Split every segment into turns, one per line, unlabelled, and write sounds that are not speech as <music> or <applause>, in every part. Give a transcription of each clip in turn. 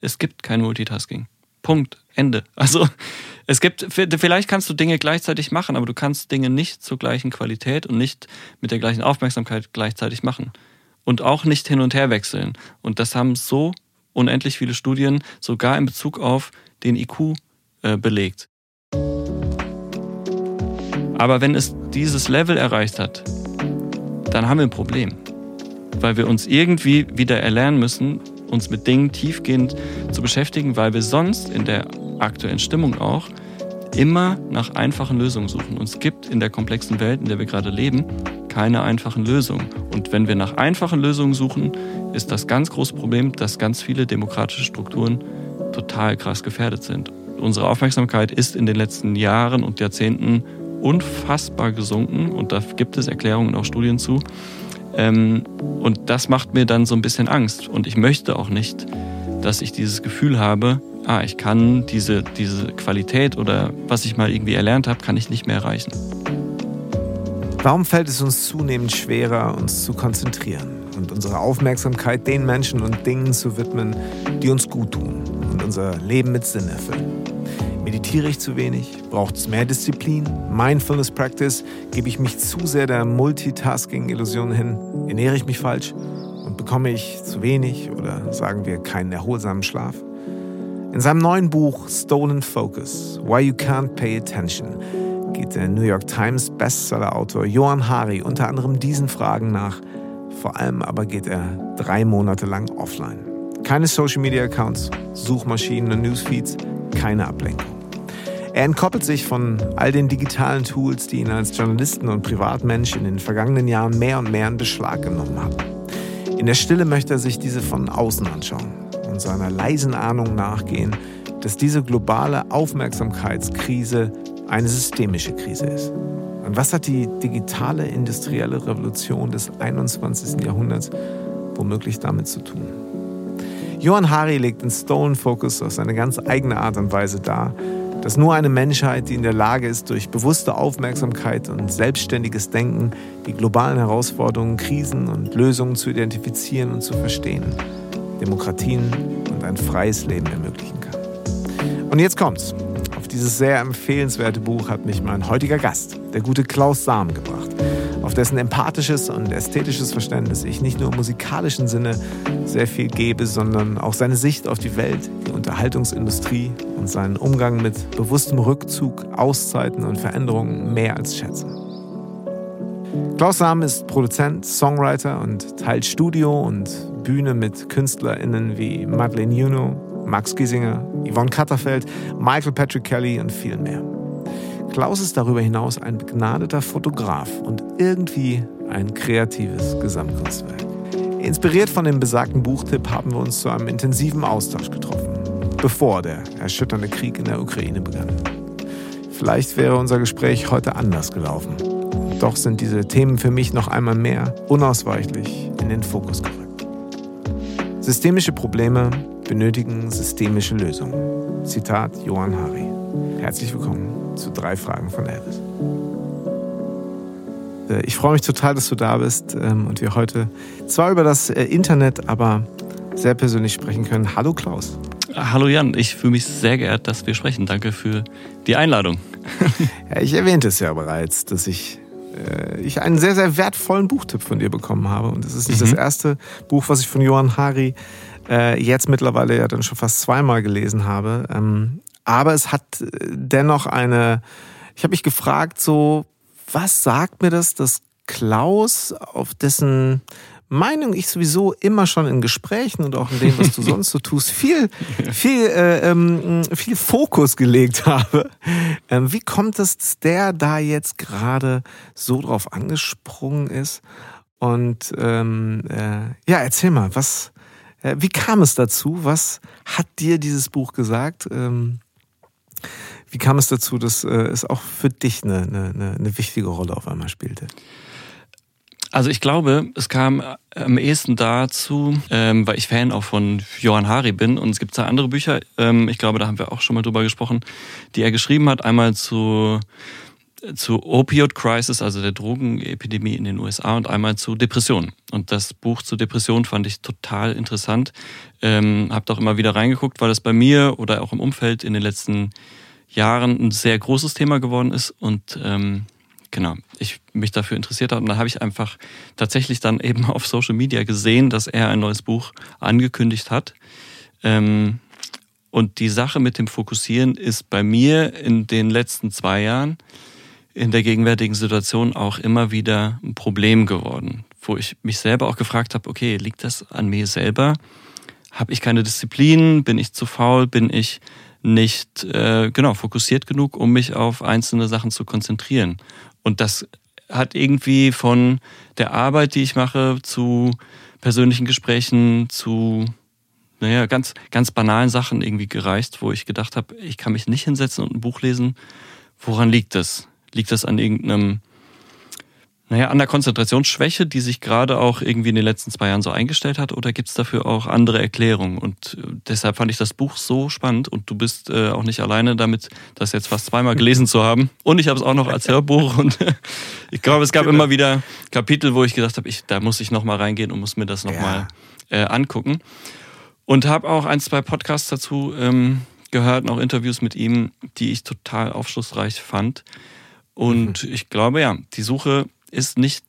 Es gibt kein Multitasking. Punkt. Ende. Also es gibt, vielleicht kannst du Dinge gleichzeitig machen, aber du kannst Dinge nicht zur gleichen Qualität und nicht mit der gleichen Aufmerksamkeit gleichzeitig machen. Und auch nicht hin und her wechseln. Und das haben so unendlich viele Studien sogar in Bezug auf den IQ äh, belegt. Aber wenn es dieses Level erreicht hat, dann haben wir ein Problem. Weil wir uns irgendwie wieder erlernen müssen, uns mit Dingen tiefgehend zu beschäftigen, weil wir sonst in der aktuellen Stimmung auch immer nach einfachen Lösungen suchen. Und es gibt in der komplexen Welt, in der wir gerade leben, keine einfachen Lösungen. Und wenn wir nach einfachen Lösungen suchen, ist das ganz große Problem, dass ganz viele demokratische Strukturen total krass gefährdet sind. Unsere Aufmerksamkeit ist in den letzten Jahren und Jahrzehnten unfassbar gesunken und da gibt es Erklärungen und auch Studien zu. Ähm, und das macht mir dann so ein bisschen Angst. Und ich möchte auch nicht, dass ich dieses Gefühl habe, ah, ich kann diese, diese Qualität oder was ich mal irgendwie erlernt habe, kann ich nicht mehr erreichen.
Warum fällt es uns zunehmend schwerer, uns zu konzentrieren und unsere Aufmerksamkeit den Menschen und Dingen zu widmen, die uns gut tun und unser Leben mit Sinn erfüllen? Meditiere ich zu wenig? Braucht es mehr Disziplin? Mindfulness Practice? Gebe ich mich zu sehr der Multitasking-Illusion hin? Ernähre ich mich falsch? Und bekomme ich zu wenig oder sagen wir keinen erholsamen Schlaf? In seinem neuen Buch Stolen Focus, Why You Can't Pay Attention, geht der New York Times Bestseller-Autor Johann Hari unter anderem diesen Fragen nach. Vor allem aber geht er drei Monate lang offline. Keine Social-Media-Accounts, Suchmaschinen und Newsfeeds, keine Ablenkung. Er entkoppelt sich von all den digitalen Tools, die ihn als Journalisten und Privatmensch in den vergangenen Jahren mehr und mehr in Beschlag genommen haben. In der Stille möchte er sich diese von außen anschauen und seiner leisen Ahnung nachgehen, dass diese globale Aufmerksamkeitskrise eine systemische Krise ist. Und was hat die digitale industrielle Revolution des 21. Jahrhunderts womöglich damit zu tun? Johann Hari legt in Stolen Focus auf seine ganz eigene Art und Weise dar, dass nur eine Menschheit, die in der Lage ist, durch bewusste Aufmerksamkeit und selbstständiges Denken die globalen Herausforderungen, Krisen und Lösungen zu identifizieren und zu verstehen, Demokratien und ein freies Leben ermöglichen kann. Und jetzt kommt's. Auf dieses sehr empfehlenswerte Buch hat mich mein heutiger Gast, der gute Klaus Sam, gebracht auf dessen empathisches und ästhetisches Verständnis ich nicht nur im musikalischen Sinne sehr viel gebe, sondern auch seine Sicht auf die Welt, die Unterhaltungsindustrie und seinen Umgang mit bewusstem Rückzug, Auszeiten und Veränderungen mehr als schätze. Klaus Sam ist Produzent, Songwriter und teilt Studio und Bühne mit KünstlerInnen wie Madeleine Juno, Max Giesinger, Yvonne Katterfeld, Michael Patrick Kelly und viel mehr. Klaus ist darüber hinaus ein begnadeter Fotograf und irgendwie ein kreatives Gesamtkunstwerk. Inspiriert von dem besagten Buchtipp haben wir uns zu einem intensiven Austausch getroffen, bevor der erschütternde Krieg in der Ukraine begann. Vielleicht wäre unser Gespräch heute anders gelaufen. Doch sind diese Themen für mich noch einmal mehr unausweichlich in den Fokus gerückt. Systemische Probleme benötigen systemische Lösungen. Zitat Johann Hari. Herzlich willkommen zu drei Fragen von Elvis. Äh, ich freue mich total, dass du da bist ähm, und wir heute zwar über das äh, Internet, aber sehr persönlich sprechen können. Hallo Klaus.
Hallo Jan, ich fühle mich sehr geehrt, dass wir sprechen. Danke für die Einladung. <laughs>
Ja, ich erwähnte es ja bereits, dass ich, äh, ich einen sehr, sehr wertvollen Buchtipp von dir bekommen habe. Und es ist nicht mhm. das erste Buch, was ich von Johann Hari äh, jetzt mittlerweile ja dann schon fast zweimal gelesen habe. Ähm, aber es hat äh, dennoch eine, ich habe mich gefragt, so, was sagt mir das, dass Klaus, auf dessen Meinung ich sowieso immer schon in Gesprächen und auch in dem, was du <laughs> sonst so tust, viel, viel, äh, ähm, viel Fokus gelegt habe. Ähm, wie kommt es, dass der da jetzt gerade so drauf angesprungen ist? Und ähm, äh, ja, erzähl mal, was, äh, wie kam es dazu? Was hat dir dieses Buch gesagt? Ähm, wie kam es dazu, dass äh, es auch für dich eine, eine, eine wichtige Rolle auf einmal spielte?
Also ich glaube, es kam am ehesten dazu, ähm, weil ich Fan auch von Johann Hari bin und es gibt zwei andere Bücher, ähm, ich glaube, da haben wir auch schon mal drüber gesprochen, die er geschrieben hat. Einmal zu zu Opioid Crisis, also der Drogenepidemie in den USA und einmal zu Depressionen. Und das Buch zu Depressionen fand ich total interessant. Ähm, hab auch immer wieder reingeguckt, weil das bei mir oder auch im Umfeld in den letzten Jahren ein sehr großes Thema geworden ist und ähm, genau, ich mich dafür interessiert habe. Und dann habe ich einfach tatsächlich dann eben <laughs> auf Social Media gesehen, dass er ein neues Buch angekündigt hat. Ähm, und die Sache mit dem Fokussieren ist bei mir in den letzten zwei Jahren in der gegenwärtigen Situation auch immer wieder ein Problem geworden, wo ich mich selber auch gefragt habe, okay, liegt das an mir selber? Habe ich keine Disziplin? Bin ich zu faul? Bin ich nicht äh, genau fokussiert genug, um mich auf einzelne Sachen zu konzentrieren? Und das hat irgendwie von der Arbeit, die ich mache, zu persönlichen Gesprächen, zu naja, ganz, ganz banalen Sachen irgendwie gereicht, wo ich gedacht habe, ich kann mich nicht hinsetzen und ein Buch lesen. Woran liegt das? Liegt das an irgendeinem, naja, an der Konzentrationsschwäche, die sich gerade auch irgendwie in den letzten zwei Jahren so eingestellt hat, oder gibt es dafür auch andere Erklärungen? Und äh, deshalb fand ich das Buch so spannend und du bist äh, auch nicht alleine damit, das jetzt fast zweimal <laughs> gelesen zu haben. Und ich habe es auch noch als Hörbuch und <laughs> ich glaube, es gab immer wieder Kapitel, wo ich gedacht habe, ich, da muss ich nochmal reingehen und muss mir das nochmal ja. äh, angucken. Und habe auch ein, zwei Podcasts dazu ähm, gehört, noch Interviews mit ihm, die ich total aufschlussreich fand. Und mhm. ich glaube, ja, die Suche ist nicht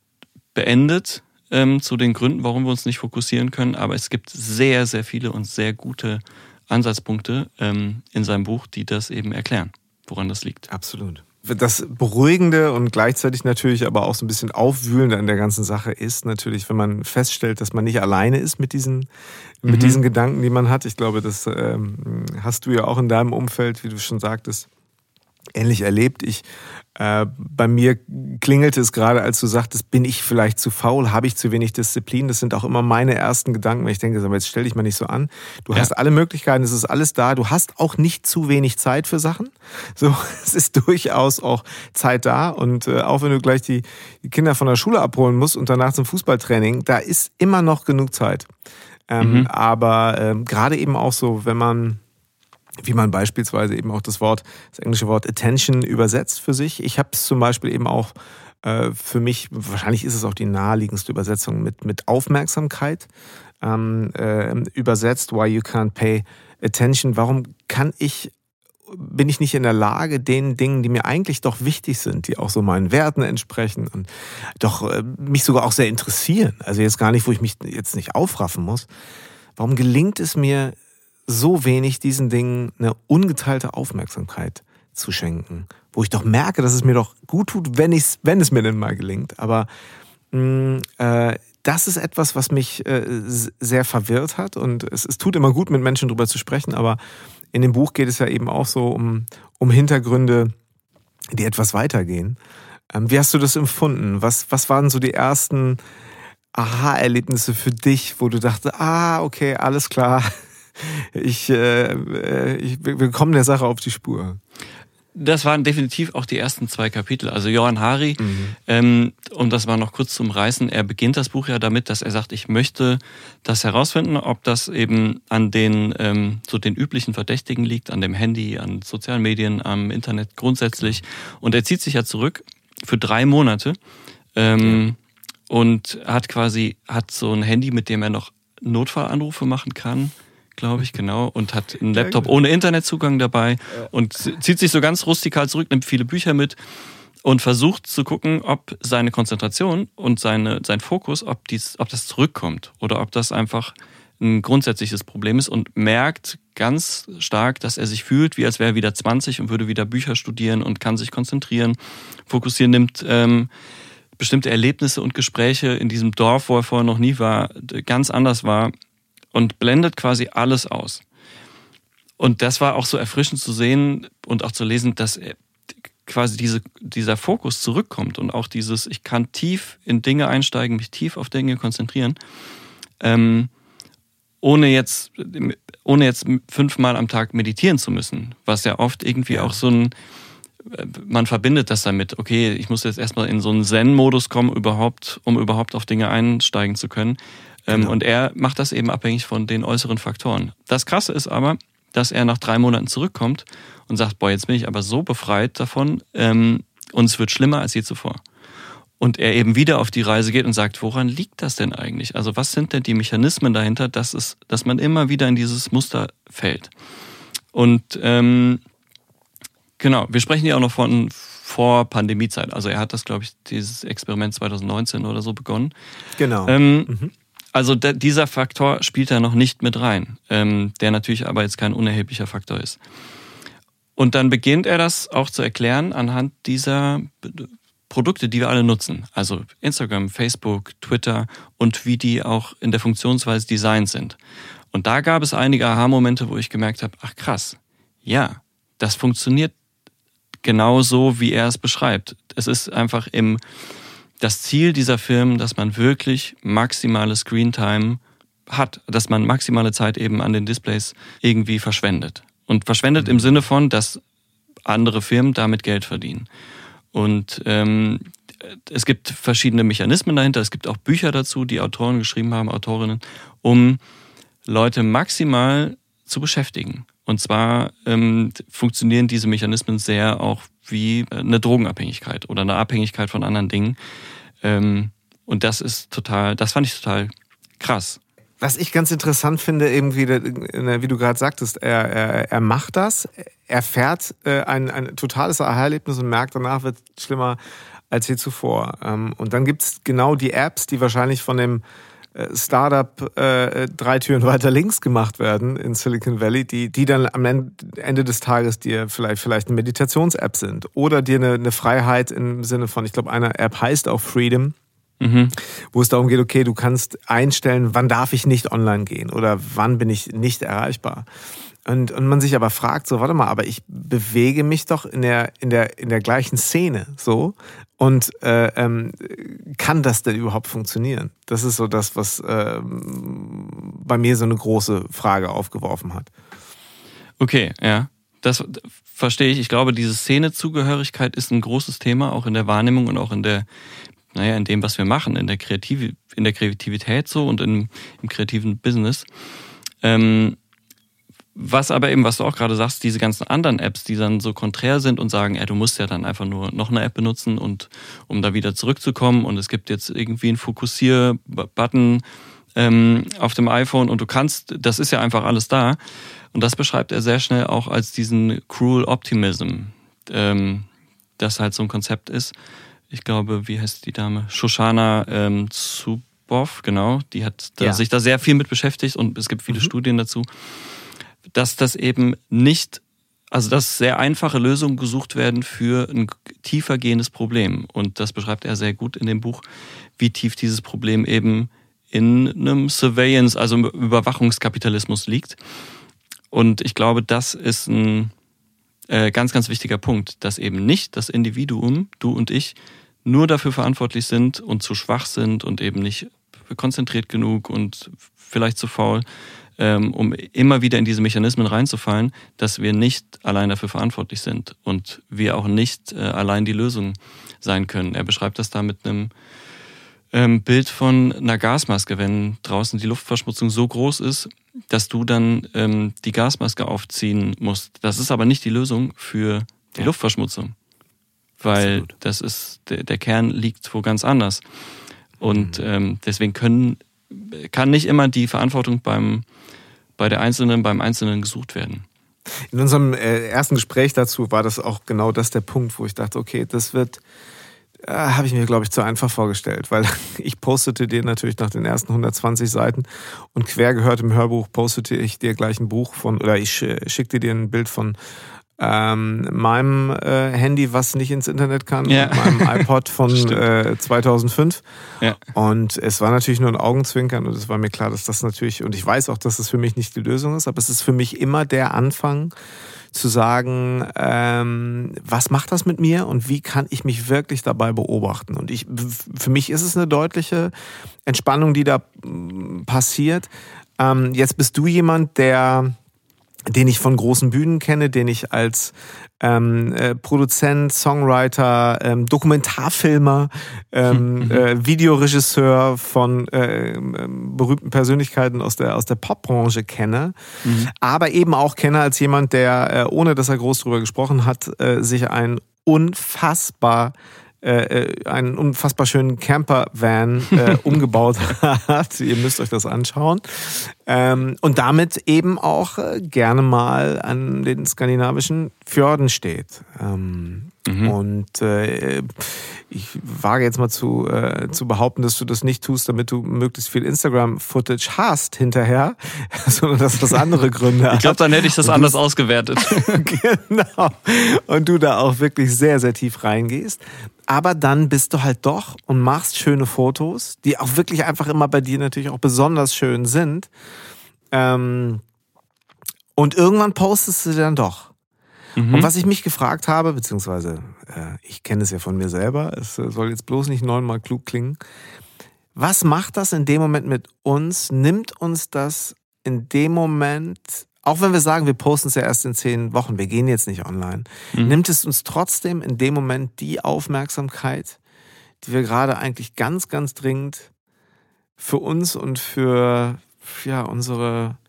beendet ähm, zu den Gründen, warum wir uns nicht fokussieren können, aber es gibt sehr, sehr viele und sehr gute Ansatzpunkte ähm, in seinem Buch, die das eben erklären, woran das liegt.
Absolut. Das Beruhigende und gleichzeitig natürlich aber auch so ein bisschen Aufwühlende an der ganzen Sache ist natürlich, wenn man feststellt, dass man nicht alleine ist mit diesen, mit mhm. diesen Gedanken, die man hat. Ich glaube, das ähm, hast du ja auch in deinem Umfeld, wie du schon sagtest, ähnlich erlebt. Ich äh, bei mir klingelte es gerade, als du sagtest, bin ich vielleicht zu faul, habe ich zu wenig Disziplin? Das sind auch immer meine ersten Gedanken, wenn ich denke, aber jetzt stell dich mal nicht so an. Du ja. hast alle Möglichkeiten, es ist alles da. Du hast auch nicht zu wenig Zeit für Sachen. So, <laughs> es ist durchaus auch Zeit da. Und äh, auch wenn du gleich die, die Kinder von der Schule abholen musst und danach zum Fußballtraining, da ist immer noch genug Zeit. Ähm, mhm. Aber ähm, gerade eben auch so, wenn man wie man beispielsweise eben auch das Wort, das englische Wort Attention übersetzt für sich. Ich habe es zum Beispiel eben auch äh, für mich, wahrscheinlich ist es auch die naheliegendste Übersetzung mit, mit Aufmerksamkeit ähm, äh, übersetzt, why you can't pay attention. Warum kann ich bin ich nicht in der Lage, den Dingen, die mir eigentlich doch wichtig sind, die auch so meinen Werten entsprechen und doch äh, mich sogar auch sehr interessieren, also jetzt gar nicht, wo ich mich jetzt nicht aufraffen muss, warum gelingt es mir so wenig diesen Dingen eine ungeteilte Aufmerksamkeit zu schenken, wo ich doch merke, dass es mir doch gut tut, wenn, ich's, wenn es mir denn mal gelingt. Aber mh, mm, äh, das ist etwas, was mich äh, sehr verwirrt hat und es, es tut immer gut, mit Menschen darüber zu sprechen, aber in dem Buch geht es ja eben auch so um, um Hintergründe, die etwas weitergehen. Ähm, wie hast du das empfunden? Was, was waren so die ersten Aha-Erlebnisse für dich, wo du dachtest, ah, okay, alles klar, ich, äh, äh, ich, wir kommen der Sache auf die Spur.
Das waren definitiv auch die ersten zwei Kapitel. Also Johann Hari, mhm. ähm, um das mal noch kurz zu umreißen, er beginnt das Buch ja damit, dass er sagt, ich möchte das herausfinden, ob das eben an den ähm, so den üblichen Verdächtigen liegt, an dem Handy, an sozialen Medien, am Internet grundsätzlich. Und er zieht sich ja zurück für drei Monate ähm, ja. und hat quasi hat so ein Handy, mit dem er noch Notfallanrufe machen kann glaube ich, genau, und hat einen Laptop ohne Internetzugang dabei und zieht sich so ganz rustikal zurück, nimmt viele Bücher mit und versucht zu gucken, ob seine Konzentration und seine, sein Fokus, ob, dies, ob das zurückkommt oder ob das einfach ein grundsätzliches Problem ist und merkt ganz stark, dass er sich fühlt, wie als wäre er wieder 20 und würde wieder Bücher studieren und kann sich konzentrieren, fokussieren, nimmt ähm, bestimmte Erlebnisse und Gespräche in diesem Dorf, wo er vorher noch nie war, ganz anders war und blendet quasi alles aus. Und das war auch so erfrischend zu sehen und auch zu lesen, dass quasi diese, dieser Fokus zurückkommt und auch dieses, ich kann tief in Dinge einsteigen, mich tief auf Dinge konzentrieren, ähm, ohne jetzt, ohne jetzt fünfmal am Tag meditieren zu müssen, was ja oft irgendwie ja. auch so ein, man verbindet das damit, okay, ich muss jetzt erstmal in so einen Zen-Modus kommen, überhaupt, um überhaupt auf Dinge einsteigen zu können. Ähm, genau. Und er macht das eben abhängig von den äußeren Faktoren. Das Krasse ist aber, dass er nach drei Monaten zurückkommt und sagt, boah, jetzt bin ich aber so befreit davon, ähm, und es wird schlimmer als je zuvor. Und er eben wieder auf die Reise geht und sagt, woran liegt das denn eigentlich? Also was sind denn die Mechanismen dahinter, dass, es, dass man immer wieder in dieses Muster fällt? Und ähm, genau, wir sprechen ja auch noch von vor Pandemiezeit. Also er hat das, glaube ich, dieses Experiment 2019 oder so begonnen.
Genau.
Ähm, mhm. Also der, dieser Faktor spielt da noch nicht mit rein, ähm, der natürlich aber jetzt kein unerheblicher Faktor ist. Und dann beginnt er das auch zu erklären anhand dieser Produkte, die wir alle nutzen. Also Instagram, Facebook, Twitter und wie die auch in der Funktionsweise designt sind. Und da gab es einige Aha-Momente, wo ich gemerkt habe, ach krass, ja, das funktioniert genau so, wie er es beschreibt. Es ist einfach im, das Ziel dieser Firmen, dass man wirklich maximale Screentime hat, dass man maximale Zeit eben an den Displays irgendwie verschwendet. Und verschwendet mhm. im Sinne von, dass andere Firmen damit Geld verdienen. Und ähm, es gibt verschiedene Mechanismen dahinter. Es gibt auch Bücher dazu, die Autoren geschrieben haben, Autorinnen, um Leute maximal zu beschäftigen. Und zwar ähm, funktionieren diese Mechanismen sehr auch wie eine Drogenabhängigkeit oder eine Abhängigkeit von anderen Dingen. Ähm, und das ist total, das fand ich total krass.
Was ich ganz interessant finde, eben wie, wie du gerade sagtest, er, er, er macht das, er fährt äh, ein, ein totales Aha-Erlebnis und merkt, danach wird es schlimmer als je zuvor. Ähm, und dann gibt's genau die Apps, die wahrscheinlich von dem äh, Startup äh, drei Türen weiter links gemacht werden in Silicon Valley, die, die dann am Ende des Tages dir vielleicht, vielleicht eine Meditations-App sind oder dir eine, eine Freiheit im Sinne von, ich glaube, eine App heißt auch Freedom, Mhm. wo es darum geht, okay, du kannst einstellen, wann darf ich nicht online gehen oder wann bin ich nicht erreichbar. Und, und man sich aber fragt, so, warte mal, aber ich bewege mich doch in der, in der, in der gleichen Szene so. Und äh, ähm, kann das denn überhaupt funktionieren? Das ist so das, was äh, bei mir so eine große Frage aufgeworfen hat.
Okay, ja. Das verstehe ich. Ich glaube, diese Szenezugehörigkeit ist ein großes Thema, auch in der Wahrnehmung und auch in der, naja, in dem, was wir machen, in der, Kreativ in der Kreativität so und im, im kreativen Business. Ähm, was aber eben, was du auch gerade sagst, diese ganzen anderen Apps, die dann so konträr sind und sagen, ey, du musst ja dann einfach nur noch eine App benutzen und um da wieder zurückzukommen und es gibt jetzt irgendwie einen Fokussier-Button ähm, auf dem iPhone und du kannst, das ist ja einfach alles da. Und das beschreibt er sehr schnell auch als diesen Cruel Optimism, ähm, das halt so ein Konzept ist. Ich glaube, wie heißt die Dame? Shoshana ähm, Zuboff, genau. Die hat da, ja. sich da sehr viel mit beschäftigt und es gibt viele mhm. Studien dazu dass das eben nicht, also dass sehr einfache Lösungen gesucht werden für ein tiefer gehendes Problem. Und das beschreibt er sehr gut in dem Buch, wie tief dieses Problem eben in einem Surveillance, also im Überwachungskapitalismus liegt. Und ich glaube, das ist ein äh, ganz, ganz wichtiger Punkt, dass eben nicht das Individuum, du und ich, nur dafür verantwortlich sind und zu schwach sind und eben nicht konzentriert genug und vielleicht zu faul, um immer wieder in diese Mechanismen reinzufallen, dass wir nicht allein dafür verantwortlich sind und wir auch nicht äh, allein die Lösung sein können. Er beschreibt das da mit einem ähm, Bild von einer Gasmaske, wenn draußen die Luftverschmutzung so groß ist, dass du dann ähm, die Gasmaske aufziehen musst. Das ist aber nicht die Lösung für die ja. Luftverschmutzung, weil Absolut. das ist der, der, Kern liegt wo ganz anders. Und mhm. ähm, deswegen können kann nicht immer die Verantwortung beim bei der Einzelnen, beim Einzelnen gesucht werden.
In unserem äh, ersten Gespräch dazu war das auch genau das der Punkt, wo ich dachte, okay, das wird, äh, habe ich mir, glaube ich, zu einfach vorgestellt, weil <laughs> ich postete dir natürlich nach den ersten 120 Seiten und quer gehört im Hörbuch postete ich dir gleich ein Buch von, oder ich schickte dir ein Bild von ähm, meinem äh, Handy, was nicht ins Internet kann, ja. meinem <laughs> iPod von äh, 2005. Ja. Und es war natürlich nur ein Augenzwinkern und es war mir klar, dass das natürlich, und ich weiß auch, dass das für mich nicht die Lösung ist, aber es ist für mich immer der Anfang zu sagen, ähm, was macht das mit mir und wie kann ich mich wirklich dabei beobachten? Und ich, für mich ist es eine deutliche Entspannung, die da passiert. Ähm, jetzt bist du jemand, der den ich von großen Bühnen kenne, den ich als ähm, äh, Produzent, Songwriter, ähm, Dokumentarfilmer, ähm, <laughs> mhm. äh, Videoregisseur von äh, ähm, berühmten Persönlichkeiten aus der aus der Popbranche kenne, mhm. aber eben auch kenne als jemand, der äh, ohne dass er groß drüber gesprochen hat, äh, sich ein unfassbar äh, äh, einen unfassbar schönen Camper-Van äh, <laughs> umgebaut hat. Ihr müsst euch das anschauen. Ähm, und damit eben auch äh, gerne mal an den skandinavischen Fjorden steht. Ähm, mhm. Und äh, ich wage jetzt mal zu, äh, zu behaupten, dass du das nicht tust, damit du möglichst viel Instagram-Footage hast hinterher, <laughs> sondern dass das andere Gründe
hat. Ich glaube, dann hätte ich das anders ausgewertet. <laughs>
genau. Und du da auch wirklich sehr, sehr tief reingehst aber dann bist du halt doch und machst schöne Fotos, die auch wirklich einfach immer bei dir natürlich auch besonders schön sind. Ähm, und irgendwann postest du dann doch. Mhm. Und was ich mich gefragt habe, beziehungsweise äh, ich kenne es ja von mir selber, es soll jetzt bloß nicht neunmal klug klingen. Was macht das in dem Moment mit uns? Nimmt uns das in dem Moment auch wenn wir sagen, wir posten es ja erst in zehn Wochen, wir gehen jetzt nicht online, mhm. nimmt es uns trotzdem in dem Moment die Aufmerksamkeit, die wir gerade eigentlich ganz, ganz dringend für uns und für ja, unsere äh,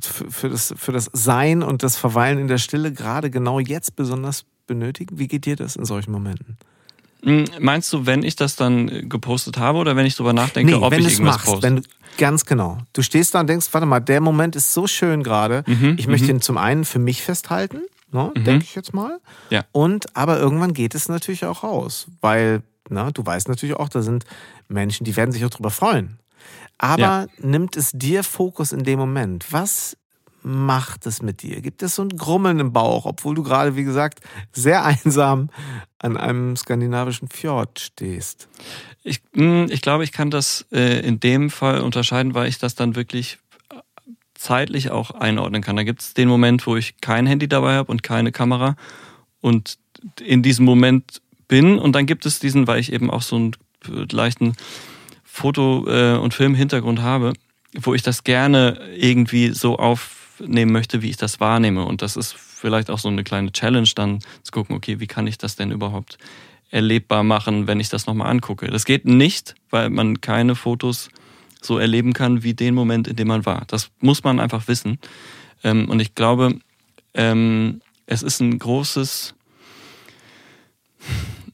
für, für, das, für das Sein und das Verweilen in der Stille gerade genau jetzt besonders benötigen? Wie geht dir das in solchen Momenten?
Hm, meinst du, wenn ich das dann gepostet habe oder wenn ich darüber nachdenke,
nee,
ob
wenn
ich irgendwas
machst, poste? Wenn du, ganz genau. Du stehst da und denkst, warte mal, der Moment ist so schön gerade. Mhm, ich möchte mhm. ihn zum einen für mich festhalten, ne, mhm. denke ich jetzt mal.
Ja.
Und aber irgendwann geht es natürlich auch raus, weil na, du weißt natürlich auch, da sind Menschen, die werden sich auch drüber freuen. Aber ja. nimmt es dir Fokus in dem Moment? Was macht es mit dir? Gibt es so ein Grummeln im Bauch, obwohl du gerade, wie gesagt, sehr einsam an einem skandinavischen Fjord stehst?
Ich, hm, ich glaube, ich kann das äh, in dem Fall unterscheiden, weil ich das dann wirklich zeitlich auch einordnen kann. Da gibt es den Moment, wo ich kein Handy dabei habe und keine Kamera und in diesem Moment bin und dann gibt es diesen, weil ich eben auch so einen leichten Foto- äh, und Filmhintergrund habe, wo ich das gerne irgendwie so auf nehmen möchte, wie ich das wahrnehme. Und das ist vielleicht auch so eine kleine Challenge, dann zu gucken, okay, wie kann ich das denn überhaupt erlebbar machen, wenn ich das nochmal angucke. Das geht nicht, weil man keine Fotos so erleben kann wie den Moment, in dem man war. Das muss man einfach wissen. Ähm, und ich glaube, ähm, es ist ein großes,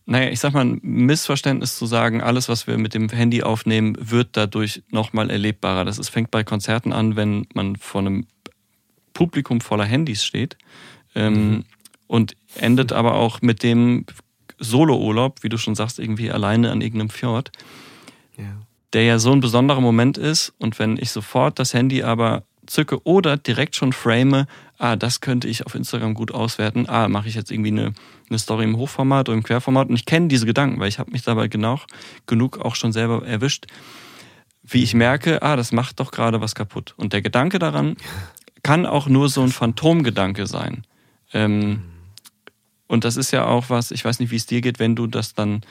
naja, ich sag mal, ein Missverständnis zu sagen, alles, was wir mit dem Handy aufnehmen, wird dadurch nochmal erlebbarer. Das ist, fängt bei Konzerten an, wenn man vor einem Publikum voller Handys steht. Ähm, mhm. Und endet aber auch mit dem Solo-Urlaub, wie du schon sagst, irgendwie alleine an irgendeinem Fjord. Ja. Der ja so ein besonderer Moment ist. Und wenn ich sofort das Handy aber zücke oder direkt schon frame, ah, das könnte ich auf Instagram gut auswerten, ah, mache ich jetzt irgendwie eine, eine Story im Hochformat oder im Querformat. Und ich kenne diese Gedanken, weil ich habe mich dabei genau genug auch schon selber erwischt, wie ich merke, ah, das macht doch gerade was kaputt. Und der Gedanke daran <laughs> kann auch nur so ein Phantomgedanke sein. Ähm, und das ist ja auch was, ich weiß nicht, wie es dir geht, wenn du das dann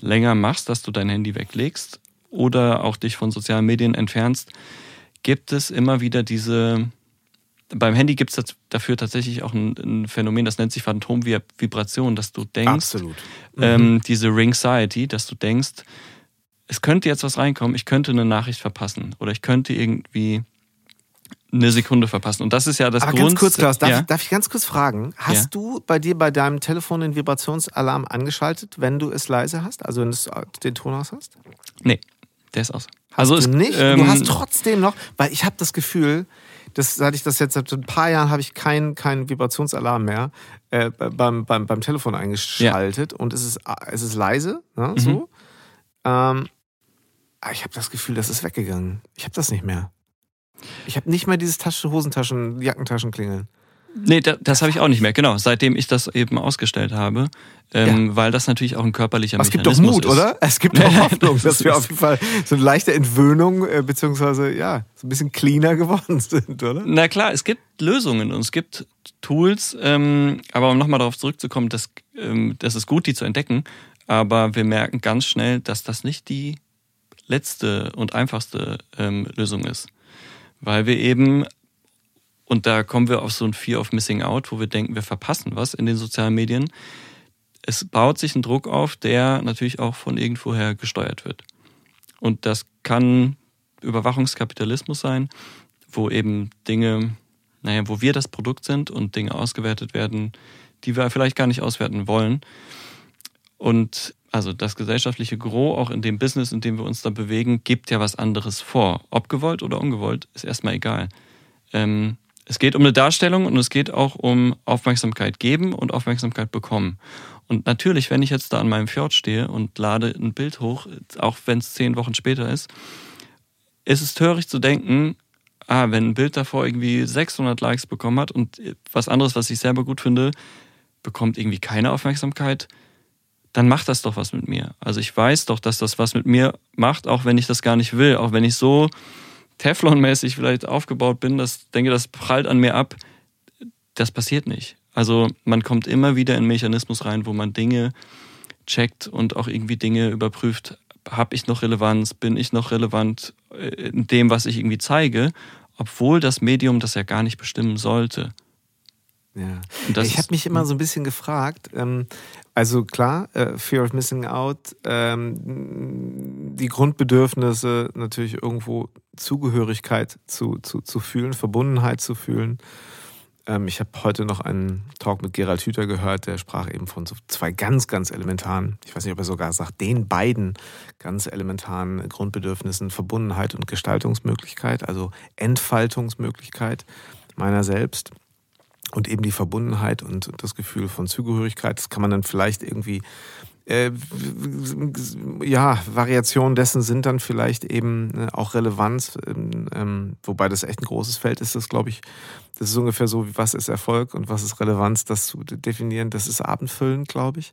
länger machst, dass du dein Handy weglegst oder auch dich von sozialen Medien entfernst, gibt es immer wieder diese, beim Handy gibt es dafür tatsächlich auch ein, ein, Phänomen, das nennt sich Phantomvibration, dass du denkst,
Absolut.
Ähm, mhm. Ähm, diese Ringsiety, dass du denkst, es könnte jetzt was reinkommen, ich könnte eine Nachricht verpassen oder ich könnte irgendwie eine Sekunde verpassen. Und das ist ja das
Aber
Grund.
Ganz kurz, Klaus, darf, ja? darf, ich ganz kurz fragen? Hast ja? du bei dir bei deinem Telefon den Vibrationsalarm angeschaltet, wenn du es leise hast? Also wenn du den Ton aus hast?
Nee, der ist aus.
Also du ist, nicht? Ähm, du hast trotzdem noch, weil ich habe das Gefühl, das, seit ich das jetzt seit ein paar Jahren habe ich keinen kein Vibrationsalarm mehr äh, beim, beim, beim Telefon eingeschaltet ja. und es ist, es ist leise, ne, mhm. so. Ähm, ich habe das Gefühl, das ist weggegangen. Ich habe das nicht mehr. Ich habe nicht mehr dieses Tasche, Hosentaschen, Jackentaschen klingeln.
Nee, das, das habe ich auch nicht mehr, genau. Seitdem ich das eben ausgestellt habe, ähm, ja. weil das natürlich auch ein körperlicher
Aber
Mechanismus.
Es gibt doch Mut,
ist.
oder? Es gibt doch <laughs> Hoffnung, dass wir auf jeden Fall so eine leichte Entwöhnung, äh, beziehungsweise ja, so ein bisschen cleaner <laughs> geworden sind, oder?
Na klar, es gibt Lösungen und es gibt Tools, ähm, aber um nochmal darauf zurückzukommen, das, ähm, das ist gut, die zu entdecken, aber wir merken ganz schnell, dass das nicht die letzte und einfachste ähm, Lösung ist weil wir eben, und da kommen wir auf so ein Fear of Missing Out, wo wir denken, wir verpassen was in den sozialen Medien. Es baut sich ein Druck auf, der natürlich auch von irgendwoher gesteuert wird. Und das kann Überwachungskapitalismus sein, wo eben Dinge, naja, wo wir das Produkt sind und Dinge ausgewertet werden, die wir vielleicht gar nicht auswerten wollen. Und also das gesellschaftliche Gros, auch in dem Business, in dem wir uns da bewegen, gibt ja was anderes vor. Ob gewollt oder ungewollt, ist erstmal egal. Ähm, es geht um eine Darstellung und es geht auch um Aufmerksamkeit geben und Aufmerksamkeit bekommen. Und natürlich, wenn ich jetzt da an meinem Fjord stehe und lade ein Bild hoch, auch wenn es zehn Wochen später ist, ist es töricht zu denken, ah, wenn ein Bild davor irgendwie 600 Likes bekommen hat und was anderes, was ich selber gut finde, bekommt irgendwie keine Aufmerksamkeit, dann macht das doch was mit mir. Also ich weiß doch, dass das was mit mir macht, auch wenn ich das gar nicht will, auch wenn ich so Teflon-mäßig vielleicht aufgebaut bin, dass denke, das prallt an mir ab. Das passiert nicht. Also man kommt immer wieder in einen Mechanismus rein, wo man Dinge checkt und auch irgendwie Dinge überprüft. Habe ich noch Relevanz? Bin ich noch relevant äh, in dem, was ich irgendwie zeige? Obwohl das Medium das ja gar nicht bestimmen sollte.
Ja. ich habe mich immer so ein bisschen gefragt, ähm, also klar, äh, Fear of Missing Out, ähm, die Grundbedürfnisse natürlich irgendwo Zugehörigkeit zu, zu, zu fühlen, Verbundenheit zu fühlen. Ähm, ich habe heute noch einen Talk mit Gerald Hüther gehört, der sprach eben von so zwei ganz, ganz elementaren, ich weiß nicht, ob er sogar sagt, den beiden ganz elementaren Grundbedürfnissen Verbundenheit und Gestaltungsmöglichkeit, also Entfaltungsmöglichkeit meiner selbst und eben die Verbundenheit und das Gefühl von Zugehörigkeit, das kann man dann vielleicht irgendwie äh, ja, Variationen dessen sind dann vielleicht eben äh, auch Relevanz, ähm, ähm, wobei das echt ein großes Feld ist, das glaube ich, das ist ungefähr so, was ist Erfolg und was ist Relevanz, das zu definieren, das ist abendfüllend, glaube ich.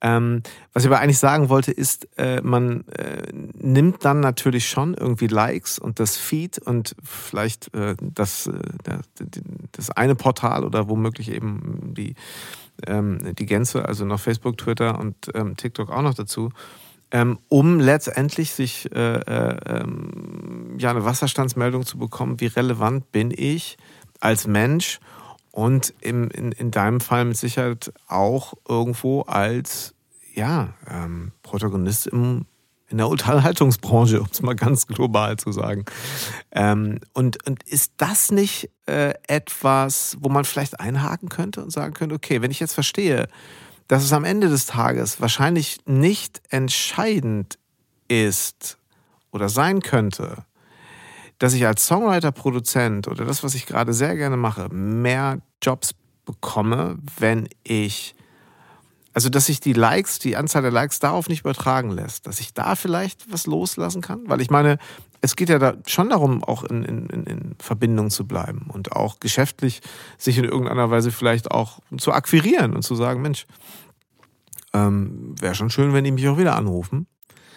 Ähm, was ich aber eigentlich sagen wollte, ist, äh, man äh, nimmt dann natürlich schon irgendwie Likes und das Feed und vielleicht äh, das, äh, das eine Portal oder womöglich eben die ähm, die Gänze, also noch Facebook, Twitter und ähm, TikTok auch noch dazu, ähm, um letztendlich sich äh, äh, ähm, ja eine Wasserstandsmeldung zu bekommen, wie relevant bin ich als Mensch und im, in, in deinem Fall mit Sicherheit auch irgendwo als ja, ähm, Protagonist im in der Unterhaltungsbranche, um es mal ganz global zu sagen. Ähm, und, und ist das nicht äh, etwas, wo man vielleicht einhaken könnte und sagen könnte, okay, wenn ich jetzt verstehe, dass es am Ende des Tages wahrscheinlich nicht entscheidend ist oder sein könnte, dass ich als Songwriter, Produzent oder das, was ich gerade sehr gerne mache, mehr Jobs bekomme, wenn ich also, dass sich die Likes, die Anzahl der Likes darauf nicht übertragen lässt, dass ich da vielleicht was loslassen kann, weil ich meine, es geht ja da schon darum, auch in, in, in Verbindung zu bleiben und auch geschäftlich sich in irgendeiner Weise vielleicht auch zu akquirieren und zu sagen, Mensch, ähm, wäre schon schön, wenn die mich auch wieder anrufen.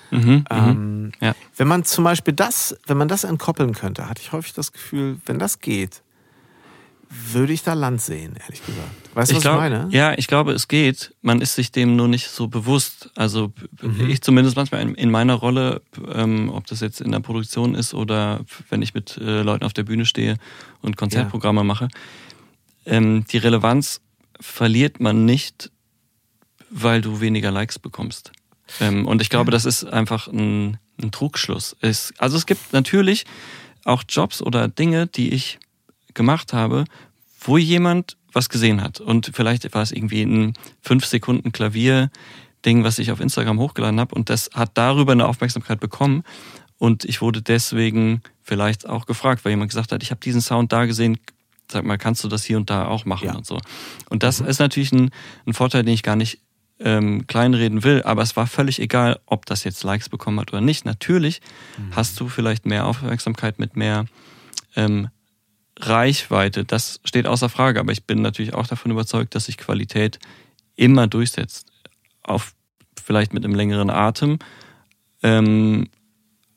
Mhm, mhm. ähm, ja. Wenn man zum Beispiel das, wenn man das entkoppeln könnte, hatte ich häufig das Gefühl, wenn das geht, würde ich da Land sehen, ehrlich gesagt. Weißt du, was
glaub,
ich meine?
Ja, ich glaube, es geht. Man ist sich dem nur nicht so bewusst. Also mhm. ich zumindest manchmal in, in meiner Rolle, ähm, ob das jetzt in der Produktion ist oder wenn ich mit äh, Leuten auf der Bühne stehe und Konzertprogramme ja. mache, ähm, die Relevanz verliert man nicht, weil du weniger Likes bekommst. Ähm, und ich glaube, ja. das ist einfach ein, ein Trugschluss. Es, also es gibt natürlich auch Jobs oder Dinge, die ich gemacht habe, wo jemand was gesehen hat. Und vielleicht war es irgendwie ein fünf Sekunden Klavier-Ding, was ich auf Instagram hochgeladen habe. Und das hat darüber eine Aufmerksamkeit bekommen. Und ich wurde deswegen vielleicht auch gefragt, weil jemand gesagt hat, ich habe diesen Sound da gesehen, sag mal, kannst du das hier und da auch machen ja. und so. Und das mhm. ist natürlich ein, ein, Vorteil, den ich gar nicht ähm, kleinreden will, aber es war völlig egal, ob das jetzt Likes bekommen hat oder nicht. Natürlich mhm. hast du vielleicht mehr Aufmerksamkeit mit mehr ähm, Reichweite, das steht außer Frage, aber ich bin natürlich auch davon überzeugt, dass sich Qualität immer durchsetzt. Auf vielleicht mit einem längeren Atem. Ähm,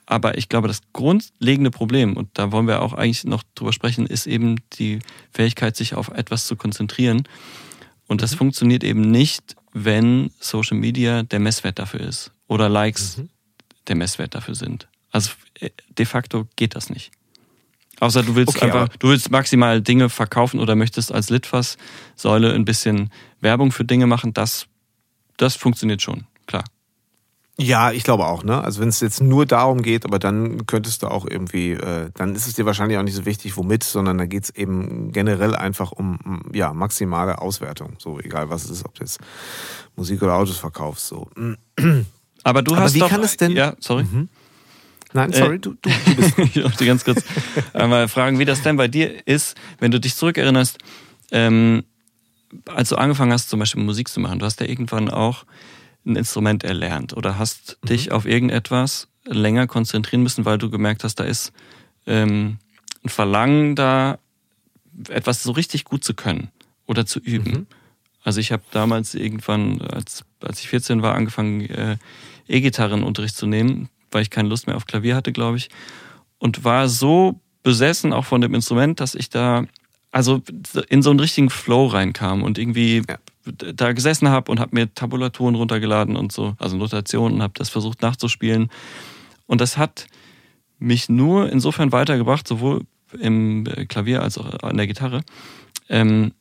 aber ich glaube, das grundlegende Problem, und da wollen wir auch eigentlich noch drüber sprechen, ist eben die Fähigkeit, sich auf etwas zu konzentrieren. Und das mhm. funktioniert eben nicht, wenn Social Media der Messwert dafür ist oder Likes mhm. der Messwert dafür sind. Also äh, de facto geht das nicht. Außer du willst okay, einfach, du willst maximal Dinge verkaufen oder möchtest als Litfaßsäule ein bisschen Werbung für Dinge machen, das, das funktioniert schon, klar.
Ja, ich glaube auch, ne? Also wenn es jetzt nur darum geht, aber dann könntest du auch irgendwie, äh, dann ist es dir wahrscheinlich auch nicht so wichtig, womit, sondern da geht es eben generell einfach um ja, maximale Auswertung. So, egal was es ist, ob du jetzt Musik oder Autos verkaufst. So.
Aber du
Aber
hast
wie
doch,
kann es denn-
Ja, sorry.
Mhm. Nein, sorry,
Äh,
du, du, du bist. <laughs>
ich möchte ganz kurz einmal fragen, wie das denn bei dir ist, wenn du dich zurückerinnerst, ähm, als du angefangen hast, zum Beispiel Musik zu machen. Du hast ja irgendwann auch ein Instrument erlernt oder hast
Mhm.
dich auf irgendetwas länger konzentrieren müssen, weil du gemerkt hast, da ist ähm, ein Verlangen da, etwas so richtig gut zu können oder zu üben.
Mhm.
Also ich habe damals irgendwann, als, als ich 14 war, angefangen, äh, E-Gitarrenunterricht zu nehmen, weil ich keine Lust mehr auf Klavier hatte, glaube ich. Und war so besessen auch von dem Instrument, dass ich da also in so einen richtigen Flow reinkam und irgendwie
Ja.
da gesessen habe und habe mir Tabulaturen runtergeladen und so, also Notationen und habe das versucht nachzuspielen. Und das hat mich nur insofern weitergebracht, sowohl im äh, Klavier als auch an der Gitarre, ähm,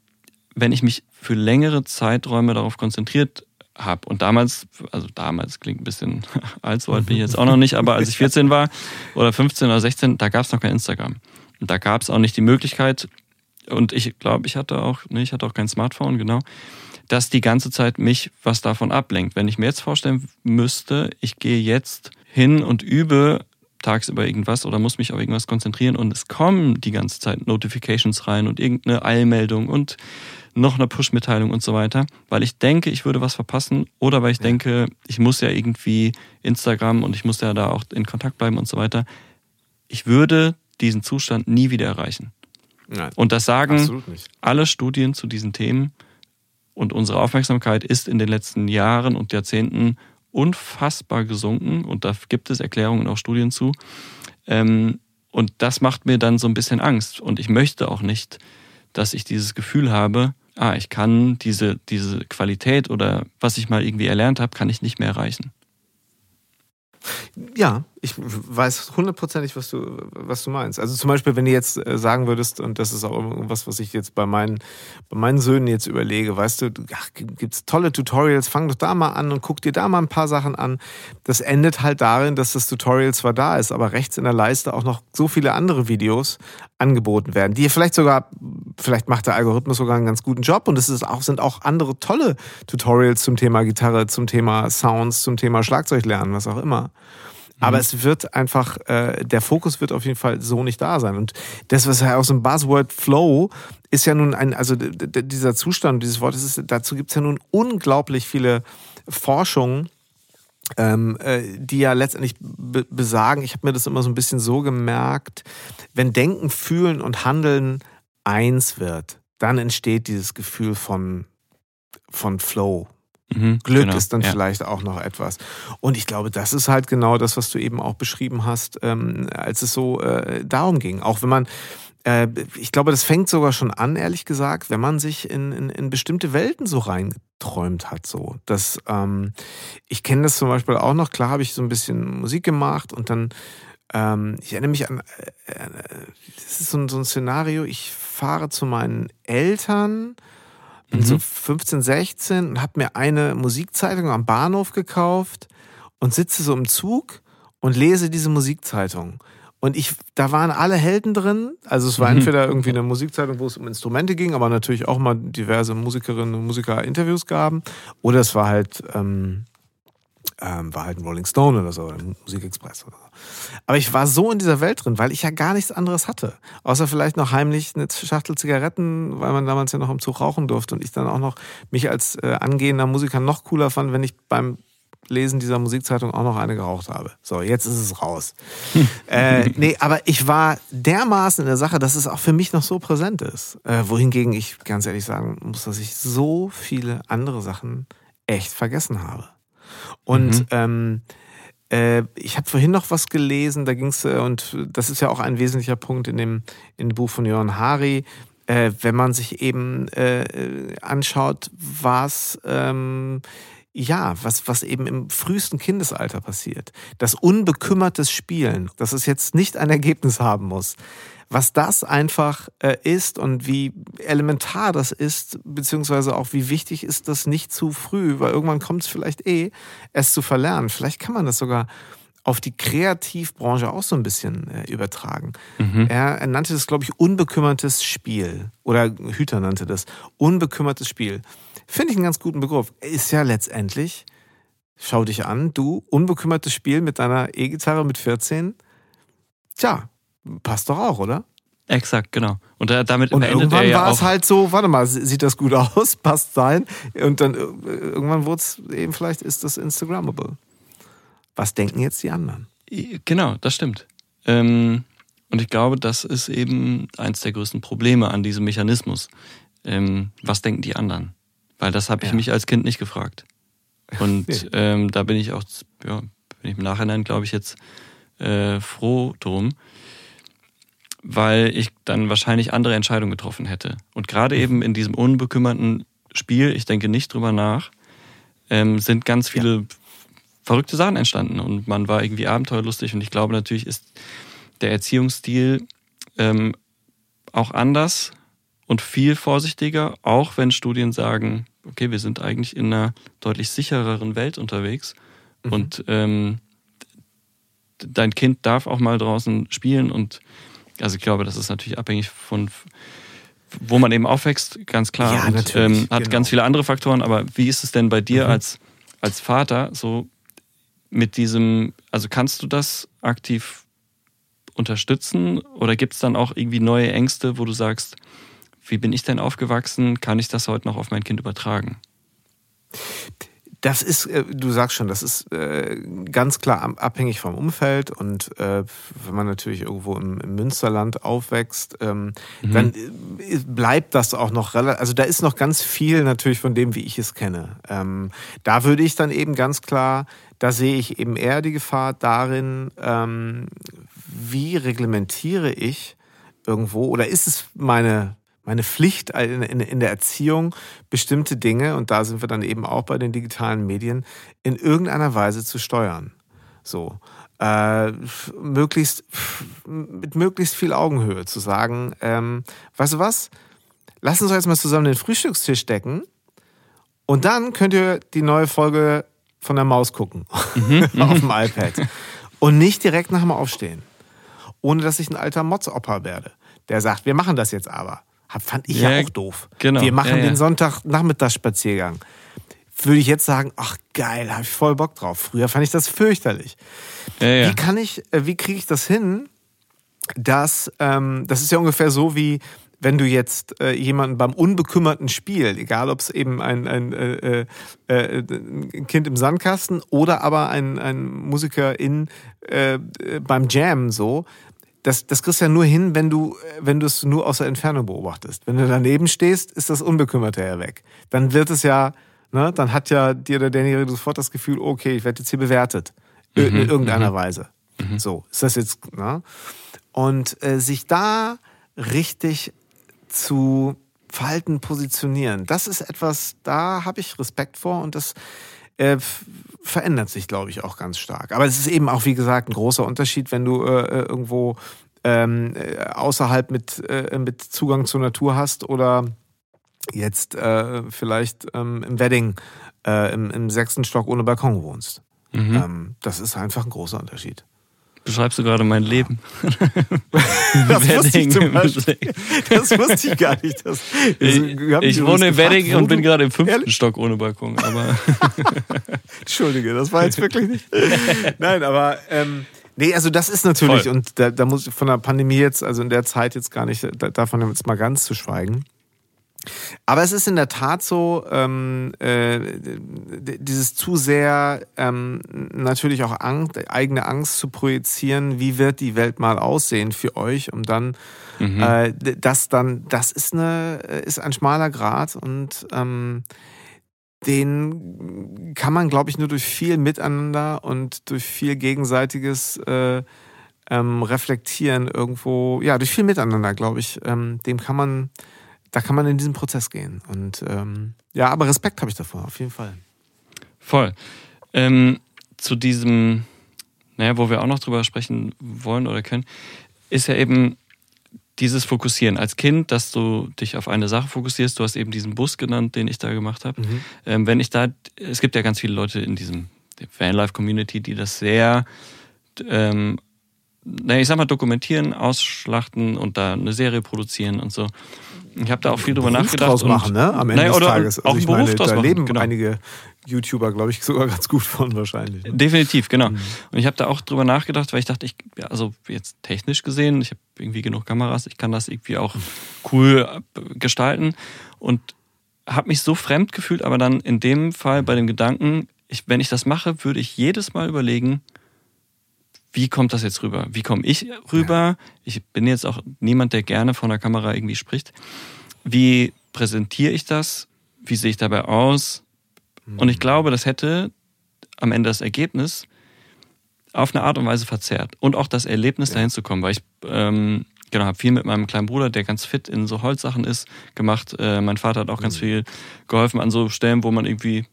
wenn ich mich für längere Zeiträume darauf konzentriert habe. Und damals, also damals klingt ein bisschen <laughs> alt, so alt bin ich jetzt auch noch nicht, aber als ich 14 war oder 15 oder 16, da gab es noch kein Instagram. Und da gab es auch nicht die Möglichkeit, und ich glaube, ich hatte auch, nee, ich hatte auch kein Smartphone, genau, dass die ganze Zeit mich was davon ablenkt. Wenn ich mir jetzt vorstellen müsste, ich gehe jetzt hin und übe tagsüber irgendwas oder muss mich auf irgendwas konzentrieren und es kommen die ganze Zeit Notifications rein und irgendeine Eilmeldung und noch eine Push-Mitteilung und so weiter, weil ich denke, ich würde was verpassen oder weil ich
Ja.
denke, ich muss ja irgendwie Instagram und ich muss ja da auch in Kontakt bleiben und so weiter. Ich würde diesen Zustand nie wieder erreichen.
Nein,
Und das sagen alle Studien zu diesen Themen und unsere Aufmerksamkeit ist in den letzten Jahren und Jahrzehnten unfassbar gesunken und da gibt es Erklärungen und auch Studien zu. Ähm, und das macht mir dann so ein bisschen Angst und ich möchte auch nicht, dass ich dieses Gefühl habe, ah, ich kann diese, diese Qualität oder was ich mal irgendwie erlernt habe, kann ich nicht mehr erreichen.
Ja, ich weiß hundertprozentig, was du, was du meinst. Also zum Beispiel, wenn du jetzt äh, sagen würdest, und das ist auch irgendwas, was ich jetzt bei meinen, bei meinen Söhnen jetzt überlege, weißt du, ach, gibt's tolle Tutorials, fang doch da mal an und guck dir da mal ein paar Sachen an. Das endet halt darin, dass das Tutorial zwar da ist, aber rechts in der Leiste auch noch so viele andere Videos angeboten werden, die vielleicht sogar, vielleicht macht der Algorithmus sogar einen ganz guten Job und es ist auch, sind auch andere tolle Tutorials zum Thema Gitarre, zum Thema Sounds, zum Thema Schlagzeug lernen, was auch immer. Aber es wird einfach, äh, der Fokus wird auf jeden Fall so nicht da sein. Und das, was ja aus dem Buzzword Flow ist ja nun ein, also dieser Zustand, dieses Wort, ist, dazu gibt es ja nun unglaublich viele Forschungen, ähm, äh, die ja letztendlich be besagen, ich habe mir das immer so ein bisschen so gemerkt, wenn Denken, Fühlen und Handeln eins wird, dann entsteht dieses Gefühl von, von Flow,
Mhm,
Glück
genau,
ist dann
ja.
vielleicht auch noch etwas. Und ich glaube, das ist halt genau das, was du eben auch beschrieben hast, ähm, als es so äh, darum ging. Auch wenn man, äh, ich glaube, das fängt sogar schon an, ehrlich gesagt, wenn man sich in, in, in bestimmte Welten so reingeträumt hat. So, dass ähm, ich kenne das zum Beispiel auch noch. Klar habe ich so ein bisschen Musik gemacht und dann ähm, ich erinnere mich an, äh, äh, das ist so ein, so ein Szenario. Ich fahre zu meinen Eltern
Mhm.
so 15, 16 und habe mir eine Musikzeitung am Bahnhof gekauft und sitze so im Zug und lese diese Musikzeitung. Und ich, da waren alle Helden drin. Also es war
Mhm.
entweder irgendwie eine Musikzeitung, wo es um Instrumente ging, aber natürlich auch mal diverse Musikerinnen und Musiker Interviews gaben. Oder es war halt, ähm, ähm, war halt ein Rolling Stone oder so, oder ein Musikexpress oder so. Aber ich war so in dieser Welt drin, weil ich ja gar nichts anderes hatte. Außer vielleicht noch heimlich eine Schachtel Zigaretten, weil man damals ja noch im Zug rauchen durfte und ich dann auch noch mich als äh, angehender Musiker noch cooler fand, wenn ich beim Lesen dieser Musikzeitung auch noch eine geraucht habe. So, jetzt ist es raus. <laughs> äh, nee, aber ich war dermaßen in der Sache, dass es auch für mich noch so präsent ist. Äh, wohingegen ich ganz ehrlich sagen muss, dass ich so viele andere Sachen echt vergessen habe. Und
Mhm.
ähm, äh, ich habe vorhin noch was gelesen, da ging es, äh, und das ist ja auch ein wesentlicher Punkt in dem, in dem Buch von Johann Hari, äh, wenn man sich eben äh, anschaut, was ähm, ja, was, was eben im frühesten Kindesalter passiert. Das unbekümmertes Spielen, dass es jetzt nicht ein Ergebnis haben muss. Was das einfach äh, ist und wie elementar das ist, beziehungsweise auch wie wichtig ist das nicht zu früh, weil irgendwann kommt es vielleicht eh, es zu verlernen. Vielleicht kann man das sogar auf die Kreativbranche auch so ein bisschen äh, übertragen. Mhm. Er, er, nannte das, glaube ich, unbekümmertes Spiel. Oder Hüter nannte das. Unbekümmertes Spiel. Finde ich einen ganz guten Begriff. Ist ja letztendlich, schau dich an, du, unbekümmertes Spiel mit deiner E-Gitarre mit 14. Tja, passt doch auch, oder?
Exakt, genau. Und damit
und irgendwann war es halt so, warte mal, sieht das gut <laughs> aus, passt sein. Und dann äh, irgendwann wurde es eben, vielleicht ist das Instagrammable. Was denken jetzt die anderen?
Genau, das stimmt. Ähm, und ich glaube, das ist eben eins der größten Probleme an diesem Mechanismus. Ähm, was denken die anderen? Weil das habe ich ja. mich als Kind nicht gefragt. Und <laughs> nee. ähm, da bin ich auch, ja, bin ich im Nachhinein, glaube ich, jetzt äh, froh drum, weil ich dann wahrscheinlich andere Entscheidungen getroffen hätte. Und gerade eben in diesem unbekümmerten Spiel, ich denke nicht drüber nach, ähm, sind ganz viele ja verrückte Sachen entstanden und man war irgendwie abenteuerlustig und ich glaube natürlich ist der Erziehungsstil ähm, auch anders und viel vorsichtiger, auch wenn Studien sagen, okay, wir sind eigentlich in einer deutlich sichereren Welt unterwegs mhm. und ähm, dein Kind darf auch mal draußen spielen und also ich glaube, das ist natürlich abhängig von wo man eben aufwächst, ganz klar.
Ja,
und ähm, hat genau. ganz viele andere Faktoren, aber wie ist es denn bei dir mhm. als, als Vater? So, mit diesem, also kannst du das aktiv unterstützen oder gibt es dann auch irgendwie neue Ängste, wo du sagst, wie bin ich denn aufgewachsen? Kann ich das heute noch auf mein Kind übertragen?
Das ist, äh, du sagst schon, das ist äh, ganz klar abhängig vom Umfeld und äh, wenn man natürlich irgendwo im, Münsterland aufwächst, ähm, mhm. dann bleibt das auch noch relativ, also da ist noch ganz viel natürlich von dem, wie ich es kenne. Ähm, da würde ich dann eben ganz klar, da sehe ich eben eher die Gefahr darin, ähm, wie reglementiere ich irgendwo oder ist es meine meine Pflicht in, in, in, der Erziehung, bestimmte Dinge, und da sind wir dann eben auch bei den digitalen Medien, in irgendeiner Weise zu steuern. So. Äh, möglichst, mit möglichst viel Augenhöhe zu sagen, ähm, weißt du was? Lass uns jetzt mal zusammen den Frühstückstisch decken und dann könnt ihr die neue Folge von der Maus gucken <laughs> mhm, auf dem iPad. Und nicht direkt nach dem Aufstehen. Ohne dass ich ein alter Motzopa werde, der sagt, wir machen das jetzt aber fand ich ja, ja auch doof.
Genau.
Wir machen
ja, ja.
den Sonntagnachmittagsspaziergang. Würde ich jetzt sagen, ach geil, habe ich voll Bock drauf. Früher fand ich das fürchterlich. Wie kann ich, äh, wie kriege ich das hin, dass, ähm, das ist ja ungefähr so wie, wenn du jetzt äh, jemanden beim unbekümmerten Spiel, egal ob es eben ein, ein, äh, äh, ein, Kind im Sandkasten oder aber ein, ein Musiker in, äh, beim Jam so, das, das kriegst du ja nur hin, wenn du, wenn du es nur aus der Entfernung beobachtest. Wenn du daneben stehst, ist das Unbekümmerte ja weg. Dann wird es ja, ne, dann hat ja dir der derjenige sofort das Gefühl, okay, ich werde jetzt hier bewertet. Mhm, in irgendeiner mhm. Weise. Mhm. So, ist das jetzt, ne? Und äh, sich da richtig zu verhalten, positionieren, das ist etwas, da habe ich Respekt vor und das äh, verändert sich, glaube ich, auch ganz stark. Aber es ist eben auch, wie gesagt, ein großer Unterschied, wenn du äh, äh irgendwo ähm, äh, außerhalb mit, äh, mit Zugang zur Natur hast oder jetzt äh, vielleicht ähm, im Wedding im, im sechsten Stock ohne Balkon wohnst. Mhm. Ähm, das ist einfach ein großer Unterschied
beschreibst du gerade mein Leben. <laughs>
das, wusste ich zum Beispiel. das wusste ich gar nicht. Das,
ich, ich wohne in Wedding und bin gerade im fünften Ehrlich? Stock ohne Balkon. Aber <laughs>
Entschuldige, das war jetzt wirklich nicht. Nein, aber ähm, nee, also das ist natürlich, Voll. und da, da muss ich von der Pandemie jetzt, also in der Zeit jetzt gar nicht, davon jetzt mal ganz zu schweigen. Aber es ist in der Tat so, ähm, äh, dieses zu sehr ähm, natürlich auch Angst, eigene Angst zu projizieren, wie wird die Welt mal aussehen für euch, um dann mhm. äh, das dann, das ist eine, ist ein schmaler Grad und ähm, den kann man, glaube ich, nur durch viel Miteinander und durch viel gegenseitiges äh, ähm, Reflektieren irgendwo, ja, durch viel Miteinander, glaube ich, ähm, dem kann man da kann man in diesen Prozess gehen. Und ähm, ja, aber Respekt habe ich davor, auf jeden Fall.
Voll. Ähm, zu diesem, naja, wo wir auch noch drüber sprechen wollen oder können, ist ja eben dieses Fokussieren als Kind, dass du dich auf eine Sache fokussierst. Du hast eben diesen Bus genannt, den ich da gemacht habe. Mhm. Ähm, wenn ich da, es gibt ja ganz viele Leute in diesem Vanlife-Community, die das sehr, ähm, naja, ich sag mal, dokumentieren, ausschlachten und da eine Serie produzieren und so. Ich habe da auch viel drüber Beruf nachgedacht.
Draus machen, ne? Am Ende naja, des Tages. Also auch ich meine, da leben genau. einige YouTuber, glaube ich, sogar ganz gut von wahrscheinlich.
Ne? Definitiv, genau. Mhm. Und ich habe da auch drüber nachgedacht, weil ich dachte, ich, also jetzt technisch gesehen, ich habe irgendwie genug Kameras, ich kann das irgendwie auch cool gestalten und habe mich so fremd gefühlt, aber dann in dem Fall bei dem Gedanken, ich, wenn ich das mache, würde ich jedes Mal überlegen, wie kommt das jetzt rüber? Wie komme ich rüber? Ich bin jetzt auch niemand, der gerne vor einer Kamera irgendwie spricht. Wie präsentiere ich das? Wie sehe ich dabei aus? Mhm. Und ich glaube, das hätte am Ende das Ergebnis auf eine Art und Weise verzerrt. Und auch das Erlebnis, ja. dahin zu kommen, weil ich ähm, genau habe viel mit meinem kleinen Bruder, der ganz fit in so Holzsachen ist, gemacht. Äh, mein Vater hat auch ganz mhm. viel geholfen an so Stellen, wo man irgendwie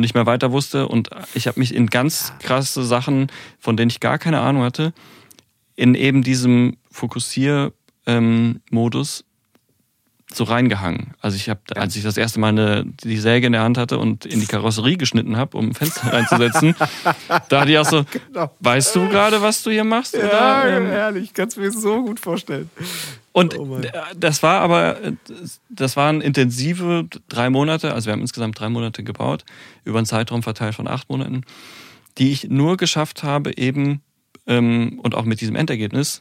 nicht mehr weiter wusste. Und ich habe mich in ganz krasse Sachen, von denen ich gar keine Ahnung hatte, in eben diesem Fokussier-Modus ähm, so reingehangen. Also ich habe, als ich das erste Mal eine, die Säge in der Hand hatte und in die Karosserie geschnitten habe, um ein Fenster <laughs> reinzusetzen, da hatte ich auch so, genau. weißt du gerade, was du hier machst?
Ja, oder? Ähm, ehrlich, kannst du mir so gut vorstellen.
Und oh das war aber, das waren intensive drei Monate, also wir haben insgesamt drei Monate gebaut, über einen Zeitraum verteilt von acht Monaten, die ich nur geschafft habe, eben, ähm, und auch mit diesem Endergebnis,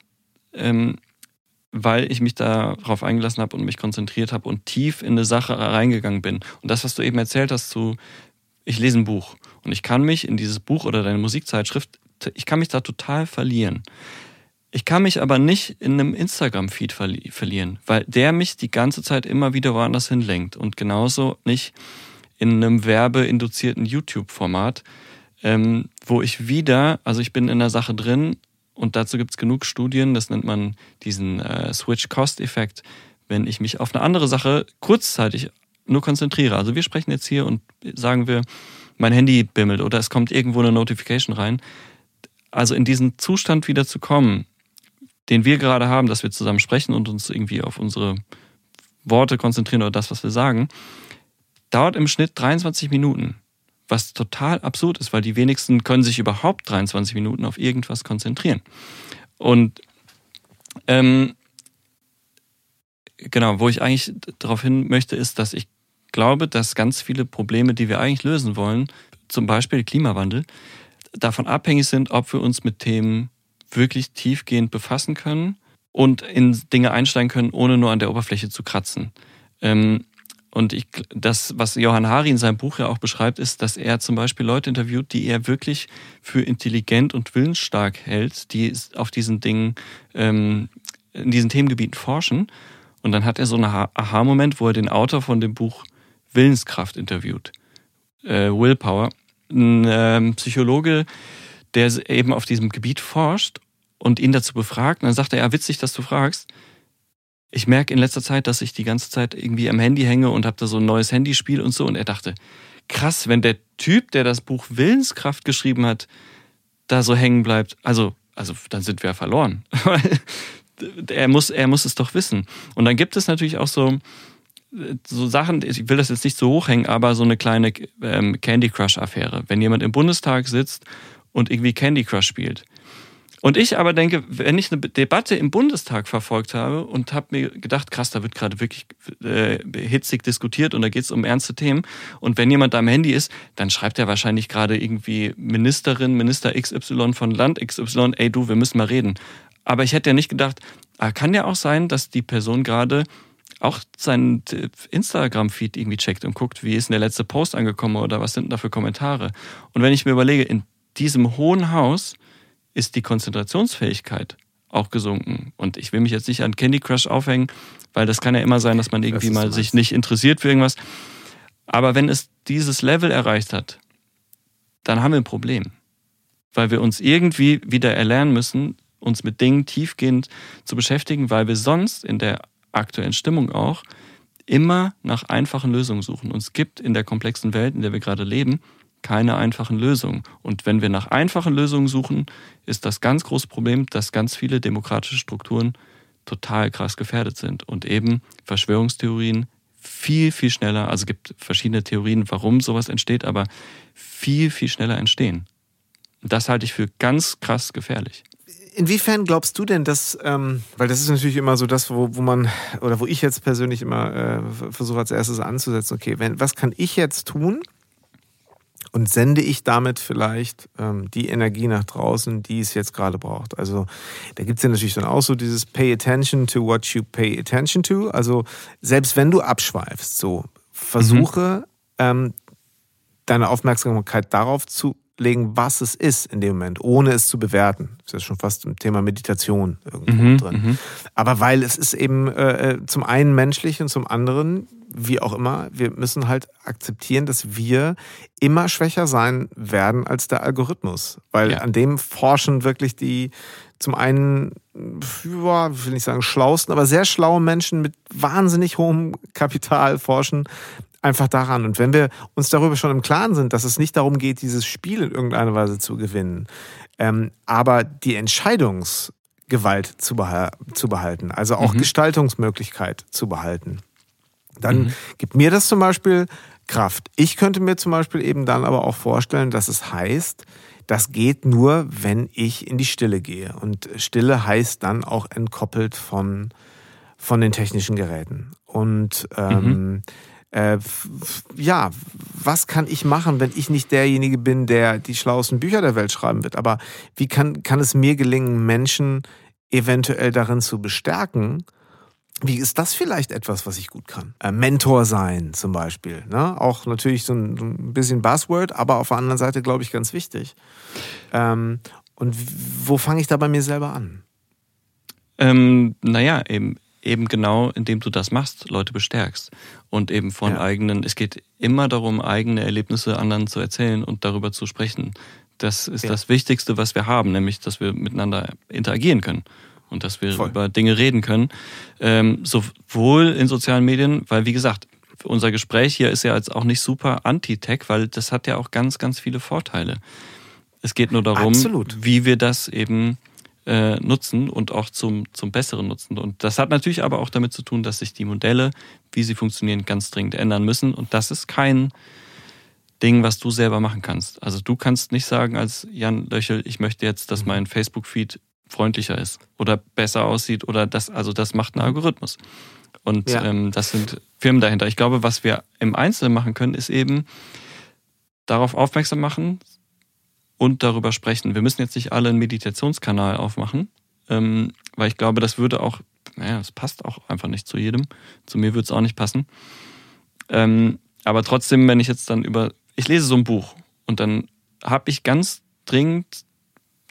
ähm, weil ich mich darauf eingelassen habe und mich konzentriert habe und tief in eine Sache reingegangen bin. Und das, was du eben erzählt hast, zu, ich lese ein Buch und ich kann mich in dieses Buch oder deine Musikzeitschrift, ich kann mich da total verlieren. Ich kann mich aber nicht in einem Instagram-Feed verli verlieren, weil der mich die ganze Zeit immer wieder woanders hinlenkt und genauso nicht in einem werbeinduzierten YouTube-Format, ähm, wo ich wieder, also ich bin in der Sache drin und dazu gibt es genug Studien, das nennt man diesen äh, Switch-Cost-Effekt, wenn ich mich auf eine andere Sache kurzzeitig nur konzentriere. Also wir sprechen jetzt hier und sagen wir, mein Handy bimmelt oder es kommt irgendwo eine Notification rein. Also in diesen Zustand wieder zu kommen, den wir gerade haben, dass wir zusammen sprechen und uns irgendwie auf unsere Worte konzentrieren oder das, was wir sagen, dauert im Schnitt 23 Minuten was total absurd ist, weil die wenigsten können sich überhaupt 23 Minuten auf irgendwas konzentrieren. Und ähm, genau, wo ich eigentlich darauf hin möchte, ist, dass ich glaube, dass ganz viele Probleme, die wir eigentlich lösen wollen, zum Beispiel Klimawandel, davon abhängig sind, ob wir uns mit Themen wirklich tiefgehend befassen können und in Dinge einsteigen können, ohne nur an der Oberfläche zu kratzen. Ähm, und ich, das, was Johann Hari in seinem Buch ja auch beschreibt, ist, dass er zum Beispiel Leute interviewt, die er wirklich für intelligent und willensstark hält, die auf diesen Dingen, ähm, in diesen Themengebieten forschen. Und dann hat er so einen Aha-Moment, wo er den Autor von dem Buch Willenskraft interviewt. Äh, Willpower. Ein ähm, Psychologe, der eben auf diesem Gebiet forscht und ihn dazu befragt. Und dann sagt er, ja, witzig, dass du fragst ich merke in letzter Zeit, dass ich die ganze Zeit irgendwie am Handy hänge und habe da so ein neues Handyspiel und so. Und er dachte, krass, wenn der Typ, der das Buch Willenskraft geschrieben hat, da so hängen bleibt, also, also dann sind wir verloren. <laughs> er, muss, er muss es doch wissen. Und dann gibt es natürlich auch so, so Sachen, ich will das jetzt nicht so hochhängen, aber so eine kleine ähm, Candy Crush-Affäre. Wenn jemand im Bundestag sitzt und irgendwie Candy Crush spielt und ich aber denke, wenn ich eine Debatte im Bundestag verfolgt habe und habe mir gedacht, krass, da wird gerade wirklich äh, hitzig diskutiert und da geht es um ernste Themen. Und wenn jemand da am Handy ist, dann schreibt er wahrscheinlich gerade irgendwie Ministerin, Minister XY von Land XY, ey du, wir müssen mal reden. Aber ich hätte ja nicht gedacht, ah, kann ja auch sein, dass die Person gerade auch seinen Instagram-Feed irgendwie checkt und guckt, wie ist denn der letzte Post angekommen oder was sind da für Kommentare. Und wenn ich mir überlege, in diesem hohen Haus ist die Konzentrationsfähigkeit auch gesunken. Und ich will mich jetzt nicht an Candy Crush aufhängen, weil das kann ja immer sein, dass man irgendwie mal sich nicht interessiert für irgendwas. Aber wenn es dieses Level erreicht hat, dann haben wir ein Problem. Weil wir uns irgendwie wieder erlernen müssen, uns mit Dingen tiefgehend zu beschäftigen, weil wir sonst in der aktuellen Stimmung auch immer nach einfachen Lösungen suchen. Und es gibt in der komplexen Welt, in der wir gerade leben, keine einfachen Lösungen. Und wenn wir nach einfachen Lösungen suchen, ist das ganz große Problem, dass ganz viele demokratische Strukturen total krass gefährdet sind und eben Verschwörungstheorien viel, viel schneller, also es gibt verschiedene Theorien, warum sowas entsteht, aber viel, viel schneller entstehen. Das halte ich für ganz krass gefährlich.
Inwiefern glaubst du denn, dass, ähm, weil das ist natürlich immer so das, wo, wo man, oder wo ich jetzt persönlich immer äh, versuche als erstes anzusetzen, okay, wenn, was kann ich jetzt tun, und sende ich damit vielleicht ähm, die Energie nach draußen, die es jetzt gerade braucht. Also da gibt es ja natürlich dann auch so dieses Pay attention to what you pay attention to. Also selbst wenn du abschweifst, so versuche mhm. ähm, deine Aufmerksamkeit darauf zu legen, was es ist in dem Moment, ohne es zu bewerten. Das ist ja schon fast im Thema Meditation irgendwo mhm, drin. Mhm. Aber weil es ist eben äh, äh zum einen menschlich und zum anderen wie auch immer, wir müssen halt akzeptieren, dass wir immer schwächer sein werden als der Algorithmus. Weil ja. an dem forschen wirklich die zum einen, ja, will nicht sagen schlausten, aber sehr schlaue Menschen mit wahnsinnig hohem Kapital forschen einfach daran. Und wenn wir uns darüber schon im Klaren sind, dass es nicht darum geht, dieses Spiel in irgendeiner Weise zu gewinnen, ähm, aber die Entscheidungsgewalt zu, behalten, also auch mhm. Gestaltungsmöglichkeit zu behalten dann mhm. gibt mir das zum Beispiel Kraft. Ich könnte mir zum Beispiel eben dann aber auch vorstellen, dass es heißt, das geht nur, wenn ich in die Stille gehe. Und Stille heißt dann auch entkoppelt von, von den technischen Geräten. Und ähm, mhm. äh, ja, was kann ich machen, wenn ich nicht derjenige bin, der die schlauesten Bücher der Welt schreiben wird? Aber wie kann, kann es mir gelingen, Menschen eventuell darin zu bestärken, wie ist das vielleicht etwas, was ich gut kann? Äh, Mentor sein zum Beispiel. Ne? Auch natürlich so ein, ein, bisschen Buzzword, aber auf der anderen Seite, glaube ich, ganz wichtig. Ähm, und wo fange ich da bei mir selber an?
Ähm, naja, eben, eben genau, indem du das machst, Leute bestärkst. Und eben von ja. eigenen, es geht immer darum, eigene Erlebnisse anderen zu erzählen und darüber zu sprechen. Das ist ja. das Wichtigste, was wir haben, nämlich, dass wir miteinander interagieren können und dass wir Voll. über Dinge reden können. Ähm, sowohl in sozialen Medien, weil wie gesagt, unser Gespräch hier ist ja jetzt auch nicht super anti-Tech, weil das hat ja auch ganz, ganz viele Vorteile. Es geht nur darum, Absolut. wie wir das eben äh, nutzen und auch zum, zum Besseren nutzen. Und das hat natürlich aber auch damit zu tun, dass sich die Modelle, wie sie funktionieren, ganz dringend ändern müssen. Und das ist kein Ding, was du selber machen kannst. Also du kannst nicht sagen als Jan Löchel, ich möchte jetzt, dass mhm. mein Facebook-Feed freundlicher ist oder besser aussieht oder das, also das macht ein Algorithmus. Und ja. ähm, das sind Firmen dahinter. Ich glaube, was wir im Einzelnen machen können, ist eben darauf aufmerksam machen und darüber sprechen. Wir müssen jetzt nicht alle einen Meditationskanal aufmachen, ähm, weil ich glaube, das würde auch, naja, es passt auch einfach nicht zu jedem. Zu mir würde es auch nicht passen. Ähm, aber trotzdem, wenn ich jetzt dann über, ich lese so ein Buch und dann habe ich ganz dringend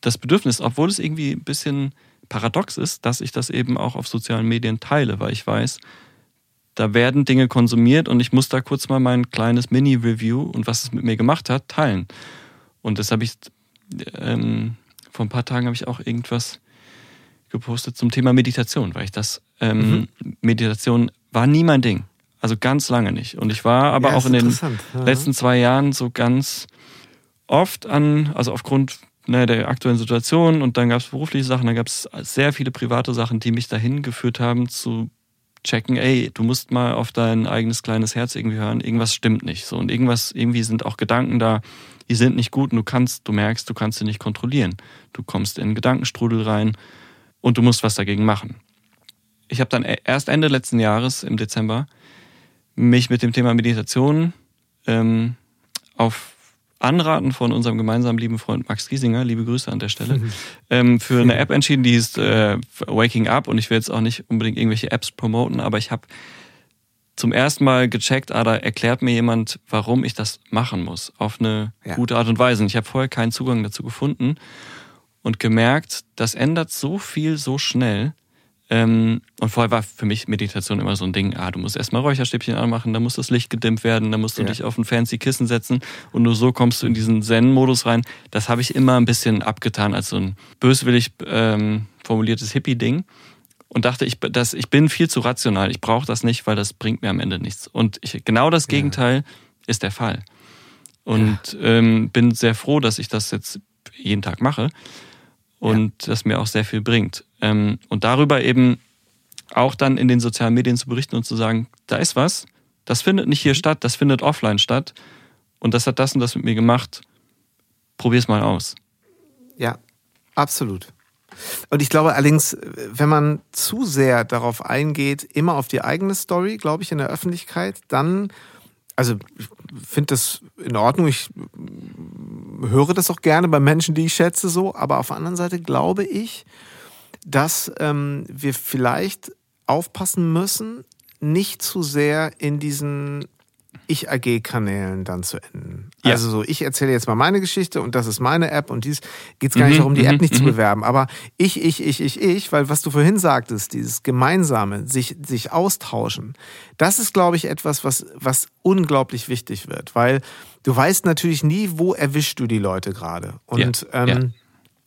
das Bedürfnis, obwohl es irgendwie ein bisschen paradox ist, dass ich das eben auch auf sozialen Medien teile, weil ich weiß, da werden Dinge konsumiert und ich muss da kurz mal mein kleines Mini-Review und was es mit mir gemacht hat, teilen. Und das habe ich, ähm, vor ein paar Tagen habe ich auch irgendwas gepostet zum Thema Meditation, weil ich das, ähm, mhm. Meditation war nie mein Ding. Also ganz lange nicht. Und ich war aber ja, auch in den ja. letzten zwei Jahren so ganz oft an, also aufgrund ne, der aktuellen Situation und dann gab es berufliche Sachen, dann gab es sehr viele private Sachen, die mich dahin geführt haben zu checken, ey, du musst mal auf dein eigenes kleines Herz irgendwie hören, irgendwas stimmt nicht. So und irgendwas, irgendwie sind auch Gedanken da, die sind nicht gut und du kannst, du merkst, du kannst sie nicht kontrollieren. Du kommst in Gedankenstrudel rein und du musst was dagegen machen. Ich habe dann e-, erst Ende letzten Jahres, im Dezember, mich mit dem Thema Meditation ähm, auf Anraten von unserem gemeinsamen lieben Freund Max Giesinger, liebe Grüße an der Stelle, ähm, für eine App entschieden, die ist äh, Waking Up und ich will jetzt auch nicht unbedingt irgendwelche Apps promoten, aber ich habe zum ersten Mal gecheckt, ah, da erklärt mir jemand, warum ich das machen muss, auf eine ja. gute Art und Weise. Und ich habe vorher keinen Zugang dazu gefunden und gemerkt, das ändert so viel so schnell. Ähm, und vorher war für mich Meditation immer so ein Ding, ah, du musst erstmal Räucherstäbchen anmachen, dann muss das Licht gedimmt werden, dann musst du ja. dich auf ein fancy Kissen setzen und nur so kommst du in diesen Zen-Modus rein. Das habe ich immer ein bisschen abgetan als so ein böswillig ähm, formuliertes Hippie-Ding und dachte, ich, das, ich bin viel zu rational, ich brauche das nicht, weil das bringt mir am Ende nichts. Und ich, genau das Gegenteil ja. ist der Fall. Und ja. ähm, bin sehr froh, dass ich das jetzt jeden Tag mache und ja. das mir auch sehr viel bringt. Ähm, und darüber eben auch dann in den sozialen Medien zu berichten und zu sagen, da ist was, das findet nicht hier mhm. statt, das findet offline statt und das hat das und das mit mir gemacht. Probier's mal aus.
Ja, absolut. Und ich glaube allerdings, wenn man zu sehr darauf eingeht, immer auf die eigene Story, glaube ich, in der Öffentlichkeit, dann, also ich finde das in Ordnung, ich höre das auch gerne bei Menschen, die ich schätze, so, aber auf der anderen Seite glaube ich, dass ähm, wir vielleicht aufpassen müssen, nicht zu sehr in diesen ich-AG-Kanälen dann zu enden. Ja. Also so, ich erzähle jetzt mal meine Geschichte und das ist meine App und dies geht es gar mhm, nicht darum, die App mhm, nicht zu mhm. bewerben. Aber ich, ich, ich, ich, ich, weil was du vorhin sagtest, dieses gemeinsame, sich, sich austauschen, das ist, glaube ich, etwas, was, was unglaublich wichtig wird, weil du weißt natürlich nie, wo erwischst du die Leute gerade. Und ja, ähm,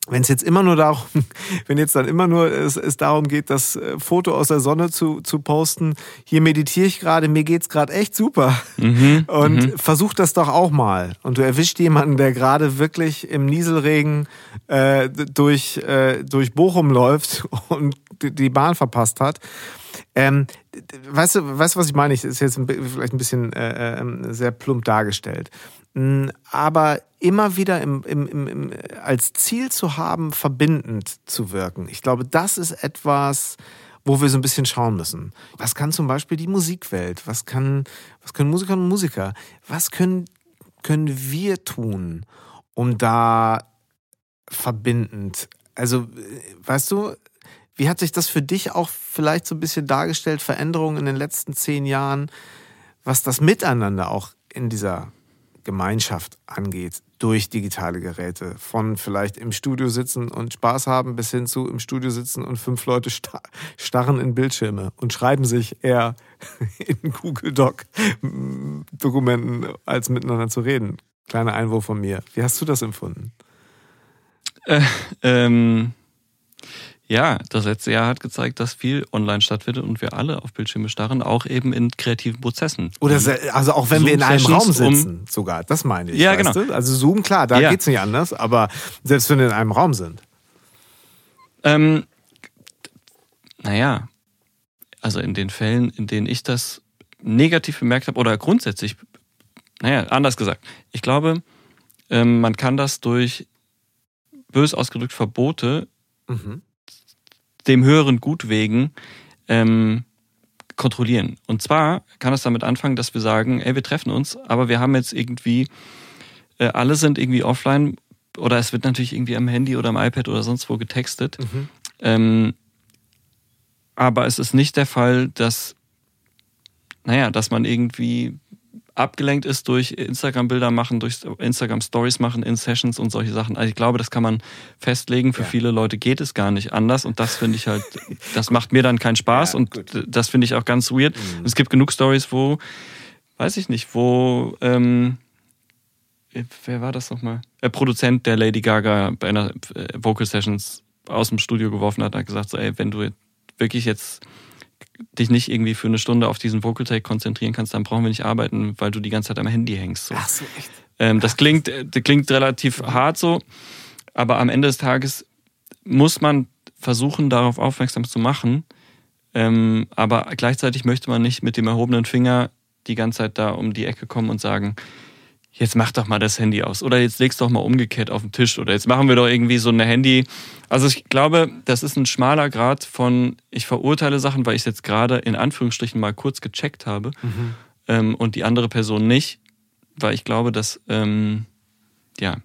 wenn es jetzt immer nur darum, <laughs> wenn jetzt dann immer nur es, es darum geht, das äh, Foto aus der Sonne zu, zu posten, hier meditiere ich gerade, mir geht's gerade echt super. Mhm, <laughs> und mhm. versuch das doch auch mal. Und du erwischt jemanden, der gerade wirklich im Nieselregen äh, durch, äh, durch Bochum läuft <laughs> und die Bahn verpasst hat. Ähm, weißt du, weißt du, was ich meine? Ich ist jetzt vielleicht ein bisschen äh, äh, sehr plump dargestellt. Mm, aber immer wieder im, im, im, als Ziel zu haben, verbindend zu wirken. Ich glaube, das ist etwas, wo wir so ein bisschen schauen müssen. Was kann zum Beispiel die Musikwelt? Was, kann, was können Musiker und Musiker? Was können, können wir tun, um da verbindend? Also, weißt du, wie hat sich das für dich auch vielleicht so ein bisschen dargestellt, Veränderungen in den letzten zehn Jahren, was das Miteinander auch in dieser Gemeinschaft angeht durch digitale Geräte. Von vielleicht im Studio sitzen und Spaß haben bis hin zu im Studio sitzen und fünf Leute starren in Bildschirme und schreiben sich eher <laughs> in Google Doc Dokumenten als miteinander zu reden. Kleiner Einwurf von mir. Wie hast du das empfunden?
Äh, ähm, ja, das letzte Jahr hat gezeigt, dass viel online stattfindet und wir alle auf Bildschirme starren, auch eben in kreativen Prozessen.
Oder also auch wenn wir in einem Raum sitzen, um, sogar, das meine ich.
Ja, genau.
Du? Also Zoom, klar, da ja. geht's nicht anders, aber selbst wenn wir in einem Raum sind.
Ähm, naja, also in den Fällen, in denen ich das negativ bemerkt habe oder grundsätzlich, naja, anders gesagt, ich glaube, ähm, man kann das durch bös ausgedrückt Verbote mhm dem höheren Gut wegen ähm, kontrollieren. Und zwar kann es damit anfangen, dass wir sagen, ey, wir treffen uns, aber wir haben jetzt irgendwie, äh, alle sind irgendwie offline oder es wird natürlich irgendwie am Handy oder am iPad oder sonst wo getextet. Mhm. Ähm, aber es ist nicht der Fall, dass, naja, dass man irgendwie abgelenkt ist durch Instagram-Bilder machen, durch Instagram-Stories machen in Sessions und solche Sachen. Also ich glaube, das kann man festlegen. Für ja. viele Leute geht es gar nicht anders und das finde ich halt, <laughs> das macht mir dann keinen Spaß ja, und gut. das finde ich auch ganz weird. Mhm. Es gibt genug Stories, wo, weiß ich nicht, wo, ähm, wer war das nochmal? Der Produzent der Lady Gaga bei einer äh, Vocal Sessions aus dem Studio geworfen hat, hat gesagt so, ey, wenn du wirklich jetzt dich nicht irgendwie für eine Stunde auf diesen Vocal Take konzentrieren kannst, dann brauchen wir nicht arbeiten, weil du die ganze Zeit am Handy hängst. So.
Ach so, echt?
Ähm, das, klingt, das klingt relativ hart so, aber am Ende des Tages muss man versuchen, darauf aufmerksam zu machen. Ähm, aber gleichzeitig möchte man nicht mit dem erhobenen Finger die ganze Zeit da um die Ecke kommen und sagen, jetzt mach doch mal das Handy aus oder jetzt legst doch mal umgekehrt auf den Tisch oder jetzt machen wir doch irgendwie so eine Handy. Also ich glaube, das ist ein schmaler Grad von, ich verurteile Sachen, weil ich es jetzt gerade in Anführungsstrichen mal kurz gecheckt habe mhm. ähm, und die andere Person nicht, weil ich glaube, dass, ähm, ja,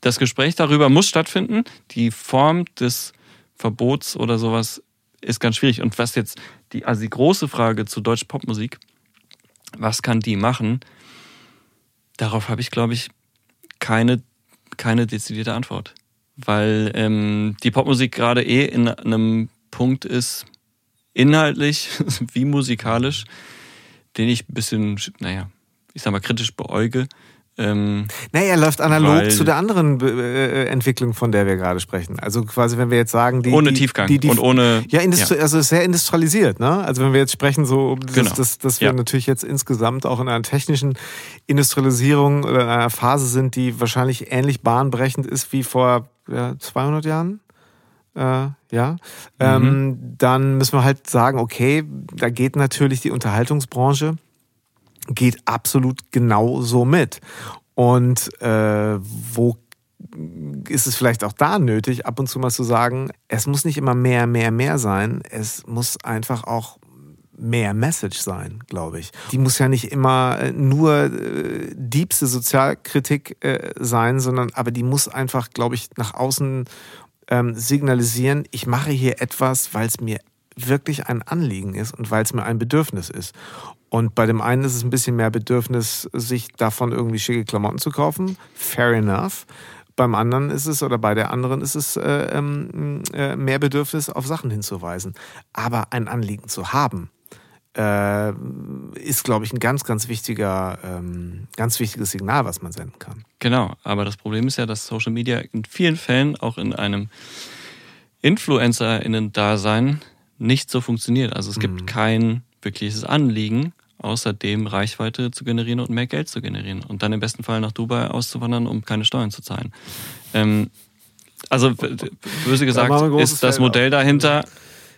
das Gespräch darüber muss stattfinden. Die Form des Verbots oder sowas ist ganz schwierig. Und was jetzt die, also die große Frage zu deutscher Popmusik, was kann die machen? Darauf habe ich, glaube ich, keine, keine dezidierte Antwort. Weil ähm, die Popmusik gerade eh in einem Punkt ist, inhaltlich <laughs> wie musikalisch, den ich ein bisschen, naja, ich sag mal, kritisch beäuge. Ähm,
naja, er läuft analog zu der anderen äh, Entwicklung, von der wir gerade sprechen. Also quasi, wenn wir jetzt sagen, die.
ohne
die,
Tiefgang
Die, die,
und ohne.
ja, industri also sehr industrialisiert, ne? Also wenn wir jetzt sprechen, so das,
Genau.
dass, dass wir
Ja.
natürlich jetzt insgesamt auch in einer technischen Industrialisierung oder in einer Phase sind, die wahrscheinlich ähnlich bahnbrechend ist wie vor ja, 200 Jahren. Äh, ja, ähm, dann müssen wir halt sagen, okay, da geht natürlich die Unterhaltungsbranche geht absolut genau so mit. Und äh, wo ist es vielleicht auch da nötig, ab und zu mal zu sagen, es muss nicht immer mehr, mehr, mehr sein. Es muss einfach auch mehr Message sein, glaube ich. Die muss ja nicht immer äh, nur äh, diebste Sozialkritik äh, sein, sondern aber die muss einfach, glaube ich, nach außen ähm, signalisieren, ich mache hier etwas, weil es mir wirklich ein Anliegen ist und weil es mir ein Bedürfnis ist. Und bei dem einen ist es ein bisschen mehr Bedürfnis, sich davon irgendwie schicke Klamotten zu kaufen. Fair enough. Beim anderen ist es, oder bei der anderen ist es äh, ähm, äh, mehr Bedürfnis, auf Sachen hinzuweisen. Aber ein Anliegen zu haben, äh, ist, glaube ich, ein ganz, ganz wichtiger, ähm, ganz wichtiges Signal, was man senden kann.
Genau, aber das Problem ist ja, dass Social Media in vielen Fällen auch in einem InfluencerInnen-Dasein nicht so funktioniert. Also es gibt kein wirkliches Anliegen, außer dem Reichweite zu generieren und mehr Geld zu generieren und dann im besten Fall nach Dubai auszuwandern, um keine Steuern zu zahlen. Ähm, also böse gesagt
großes
ist das
Feld
Modell dahinter.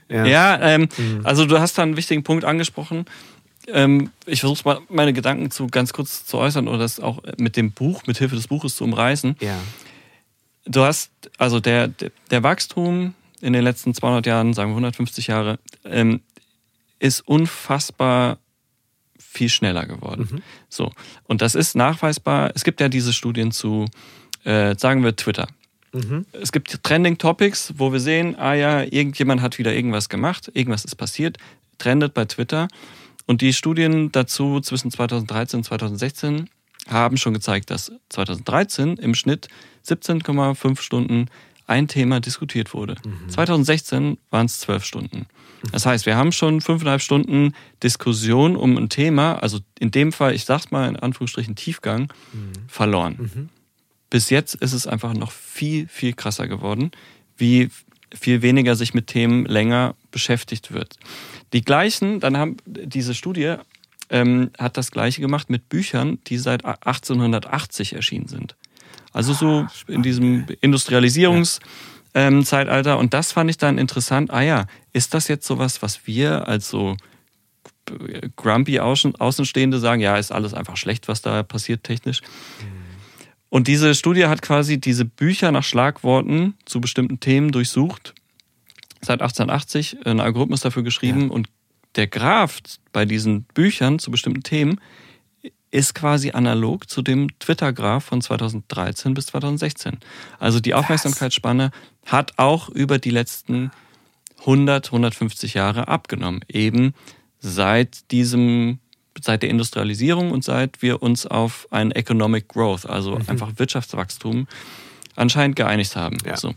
Ja, ähm, also du hast da einen wichtigen Punkt angesprochen. Ähm, ich versuche mal meine Gedanken zu ganz kurz zu äußern oder das auch mit dem Buch, mit Hilfe des Buches zu umreißen.
Ja.
Du hast, also der, der, der Wachstum in den letzten 200 Jahren, sagen wir 150 Jahre, ähm, ist unfassbar viel schneller geworden. So. Und das ist nachweisbar. Es gibt ja diese Studien zu, äh, sagen wir, Twitter. Es gibt Trending Topics, wo wir sehen, ah ja, irgendjemand hat wieder irgendwas gemacht, irgendwas ist passiert, trendet bei Twitter. Und die Studien dazu zwischen 2013 und 2016 haben schon gezeigt, dass 2013 im Schnitt 17,5 Stunden ein Thema diskutiert wurde. 2016 waren es 12 Stunden. Das heißt, wir haben schon fünfeinhalb Stunden Diskussion um ein Thema, also in dem Fall, ich sag's mal in Anführungsstrichen Tiefgang, verloren. Bis jetzt ist es einfach noch viel, viel krasser geworden, wie viel weniger sich mit Themen länger beschäftigt wird. Die gleichen, dann haben diese Studie ähm, hat das gleiche gemacht mit Büchern, die seit 1880 erschienen sind. Also so in diesem Industrialisierungszeitalter. Und das fand ich dann interessant. Ah ja, ist das jetzt sowas, was wir als so grumpy Außen, Außenstehende sagen, ja, ist alles einfach schlecht, was da passiert technisch. Und diese Studie hat quasi diese Bücher nach Schlagworten zu bestimmten Themen durchsucht. Seit 1880 einen Algorithmus dafür geschrieben und der Graph bei diesen Büchern zu bestimmten Themen ist quasi analog zu dem Twitter-Graph von 2013 bis 2016. Also die Aufmerksamkeitsspanne hat auch über die letzten 100, 150 Jahre abgenommen. Eben seit diesem, seit der Industrialisierung und seit wir uns auf ein Economic Growth, also einfach Wirtschaftswachstum, anscheinend geeinigt haben.
Ja.
So.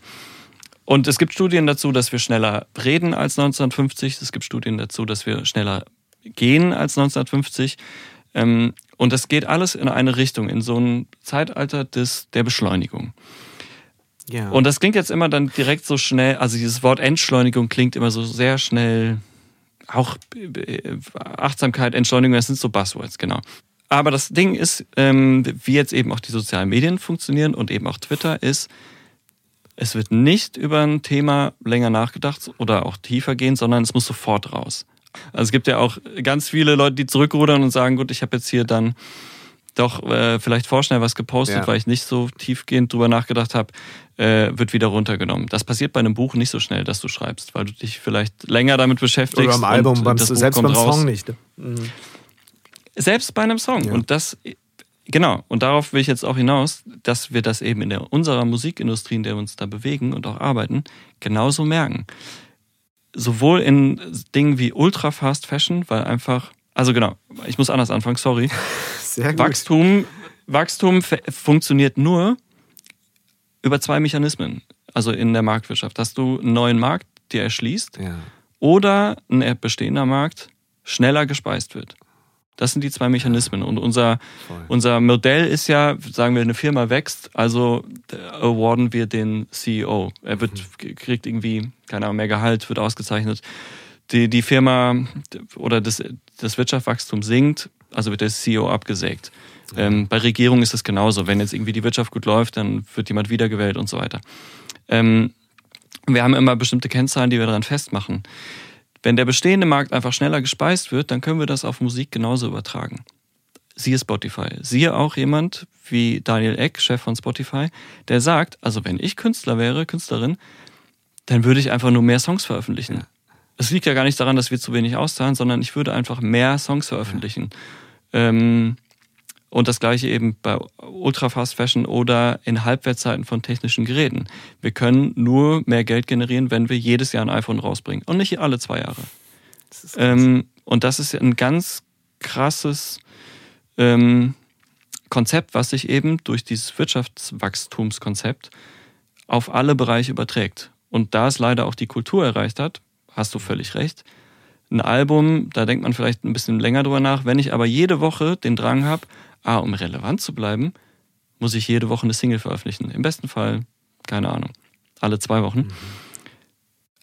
Und es gibt Studien dazu, dass wir schneller reden als 1950. Es gibt Studien dazu, dass wir schneller gehen als 1950. Ähm, und das geht alles in eine Richtung, in so ein Zeitalter des, der Beschleunigung.
Ja.
Und das klingt jetzt immer dann direkt so schnell, also dieses Wort Entschleunigung klingt immer so sehr schnell, auch äh, Achtsamkeit, Entschleunigung, das sind so Buzzwords, genau. Aber das Ding ist, ähm, wie jetzt eben auch die sozialen Medien funktionieren und eben auch Twitter ist, es wird nicht über ein Thema länger nachgedacht oder auch tiefer gehen, sondern es muss sofort raus. Also es gibt ja auch ganz viele Leute, die zurückrudern und sagen, gut, ich habe jetzt hier dann doch äh, vielleicht vorschnell was gepostet,
Ja.
weil ich nicht so tiefgehend drüber nachgedacht habe, äh, wird wieder runtergenommen. Das passiert bei einem Buch nicht so schnell, dass du schreibst, weil du dich vielleicht länger damit beschäftigst.
Oder am Album,
und
beim,
das Buch
selbst
kommt
beim
raus.
Song nicht. Mhm.
Selbst bei einem Song.
Ja.
Und das, genau, und darauf will ich jetzt auch hinaus, dass wir das eben in der, unserer Musikindustrie, in der wir uns da bewegen und auch arbeiten, genauso merken. Sowohl in Dingen wie Ultra Fast Fashion, weil einfach, also genau, ich muss anders anfangen, sorry. <laughs>
Sehr gut.
Wachstum, Wachstum funktioniert nur über zwei Mechanismen. Also in der Marktwirtschaft, dass du einen neuen Markt dir erschließt
Ja.
oder ein bestehender Markt schneller gespeist wird. Das sind die zwei Mechanismen. Und unser, unser Modell ist ja, sagen wir, eine Firma wächst, also awarden wir den CEO. Er wird, mhm. kriegt irgendwie, keine Ahnung, mehr Gehalt, wird ausgezeichnet. Die, die Firma oder das, das Wirtschaftswachstum sinkt, also wird der CEO abgesägt. Mhm. Ähm, bei Regierungen ist es genauso. Wenn jetzt irgendwie die Wirtschaft gut läuft, dann wird jemand wiedergewählt und so weiter. Ähm, wir haben immer bestimmte Kennzahlen, die wir daran festmachen. Wenn der bestehende Markt einfach schneller gespeist wird, dann können wir das auf Musik genauso übertragen. Siehe Spotify. Siehe auch jemand wie Daniel Eck, Chef von Spotify, der sagt, also wenn ich Künstler wäre, Künstlerin, dann würde ich einfach nur mehr Songs veröffentlichen. Es liegt ja gar nicht daran, dass wir zu wenig auszahlen, sondern ich würde einfach mehr Songs veröffentlichen. Ja. Ähm, und das gleiche eben bei Ultra Fast Fashion oder in Halbwertzeiten von technischen Geräten. Wir können nur mehr Geld generieren, wenn wir jedes Jahr ein iPhone rausbringen und nicht alle zwei Jahre. Das ähm, und das ist ein ganz krasses ähm, Konzept, was sich eben durch dieses Wirtschaftswachstumskonzept auf alle Bereiche überträgt. Und da es leider auch die Kultur erreicht hat, hast du völlig recht. Ein Album, da denkt man vielleicht ein bisschen länger drüber nach. Wenn ich aber jede Woche den Drang habe, ah, um relevant zu bleiben, muss ich jede Woche eine Single veröffentlichen. Im besten Fall, keine Ahnung, alle zwei Wochen. Mhm.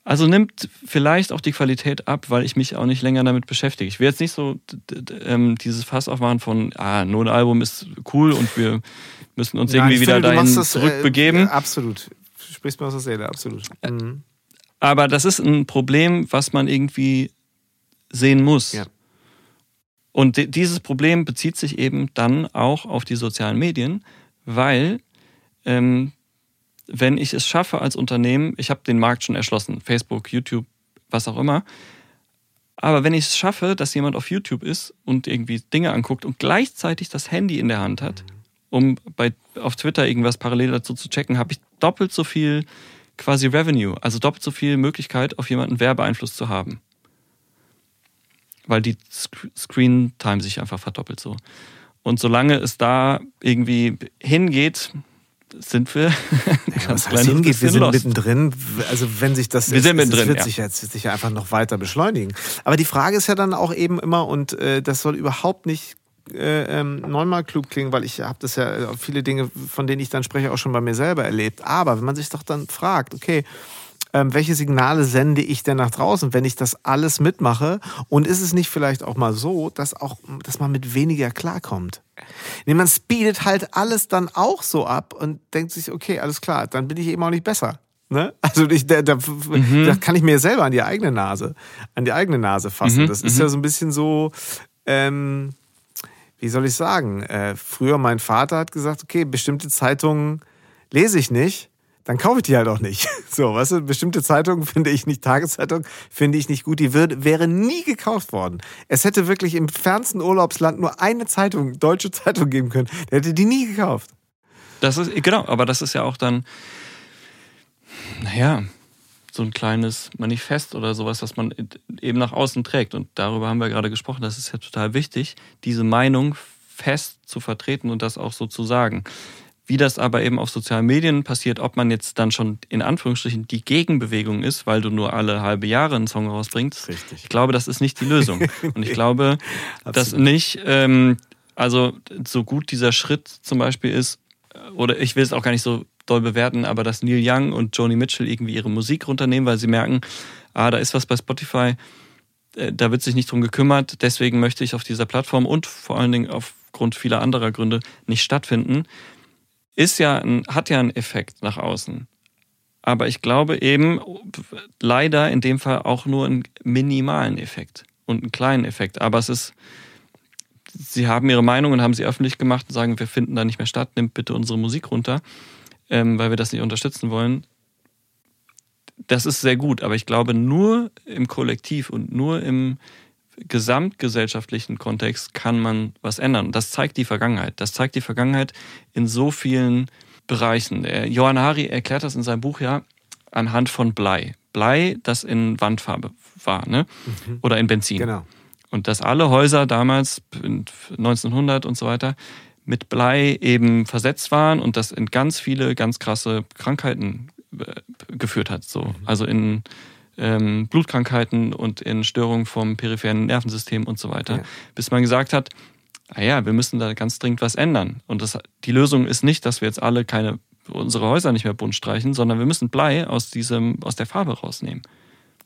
Also nimmt vielleicht auch die Qualität ab, weil ich mich auch nicht länger damit beschäftige. Ich will jetzt nicht so ähm, dieses Fass aufmachen von, ah, nur ein Album ist cool und wir müssen uns Nein, irgendwie wieder finde, dahin das, äh, zurückbegeben.
Äh, absolut. Du sprichst mir aus der Seele, absolut. Mhm.
Aber das ist ein Problem, was man irgendwie sehen muss. Ja. Und dieses Problem bezieht sich eben dann auch auf die sozialen Medien, weil ähm, wenn ich es schaffe als Unternehmen, ich habe den Markt schon erschlossen, Facebook, YouTube, was auch immer, aber wenn ich es schaffe, dass jemand auf YouTube ist und irgendwie Dinge anguckt und gleichzeitig das Handy in der Hand hat, um bei, auf Twitter irgendwas parallel dazu zu checken, habe ich doppelt so viel quasi Revenue, also doppelt so viel Möglichkeit, auf jemanden Werbeeinfluss zu haben weil die Screen Time sich einfach verdoppelt so. Und solange es da irgendwie hingeht, sind wir. <laughs> Ja,
was heißt hingeht? Wir sind lost. mittendrin. Also wenn sich das,
wir sind mittendrin,
es wird ja. sich jetzt sich einfach noch weiter beschleunigen. Aber die Frage ist ja dann auch eben immer und äh, das soll überhaupt nicht äh, ähm, neunmal klug klingen, weil ich habe das ja äh, viele Dinge, von denen ich dann spreche, auch schon bei mir selber erlebt. Aber wenn man sich doch dann fragt, okay, welche Signale sende ich denn nach draußen, wenn ich das alles mitmache? Und ist es nicht vielleicht auch mal so, dass auch, dass man mit weniger klarkommt? Nee, man speedet halt alles dann auch so ab und denkt sich, okay, alles klar, dann bin ich eben auch nicht besser. Ne? Also ich, da, da, mhm. da kann ich mir selber an die eigene Nase, an die eigene Nase fassen. Mhm. Das ist ja mhm. so ein bisschen so, ähm, wie soll ich sagen? Äh, früher mein Vater hat gesagt, okay, bestimmte Zeitungen lese ich nicht dann kaufe ich die halt auch nicht. <laughs> So, weißt du, bestimmte Zeitungen finde ich nicht, Tageszeitung finde ich nicht gut, die wird, wäre nie gekauft worden. Es hätte wirklich im fernsten Urlaubsland nur eine Zeitung, deutsche Zeitung geben können, der hätte die nie gekauft.
Das ist, genau, aber das ist ja auch dann, naja, so ein kleines Manifest oder sowas, was man eben nach außen trägt. Und darüber haben wir gerade gesprochen. Das ist ja total wichtig, diese Meinung fest zu vertreten und das auch so zu sagen. Wie das aber eben auf sozialen Medien passiert, ob man jetzt dann schon in Anführungsstrichen die Gegenbewegung ist, weil du nur alle halbe Jahre einen Song rausbringst. Richtig. Ich glaube, das ist nicht die Lösung. <laughs> Und ich glaube, dass nicht, ähm, also so gut dieser Schritt zum Beispiel ist, oder ich will es auch gar nicht so doll bewerten, aber dass Neil Young und Joni Mitchell irgendwie ihre Musik runternehmen, weil sie merken, ah, da ist was bei Spotify, äh, da wird sich nicht drum gekümmert, deswegen möchte ich auf dieser Plattform und vor allen Dingen aufgrund vieler anderer Gründe nicht stattfinden ist ja ein, hat ja einen Effekt nach außen. Aber ich glaube eben leider in dem Fall auch nur einen minimalen Effekt und einen kleinen Effekt. Aber es ist, sie haben ihre Meinung und haben sie öffentlich gemacht und sagen, wir finden da nicht mehr statt, nimmt bitte unsere Musik runter, ähm, weil wir das nicht unterstützen wollen. Das ist sehr gut, aber ich glaube, nur im Kollektiv und nur im, gesamtgesellschaftlichen Kontext kann man was ändern. Das zeigt die Vergangenheit. Das zeigt die Vergangenheit in so vielen Bereichen. Johann Hari erklärt das in seinem Buch ja anhand von Blei. Blei, das in Wandfarbe war, ne? Mhm. Oder in Benzin. Genau. Und dass alle Häuser damals, 1900 und so weiter, mit Blei eben versetzt waren und das in ganz viele, ganz krasse Krankheiten äh, geführt hat. So. Mhm. Also in ähm, Blutkrankheiten und in Störungen vom peripheren Nervensystem und so weiter. Ja. Bis man gesagt hat, naja, ah wir müssen da ganz dringend was ändern. Und das, die Lösung ist nicht, dass wir jetzt alle keine, unsere Häuser nicht mehr bunt streichen, sondern wir müssen Blei aus, diesem, aus der Farbe rausnehmen.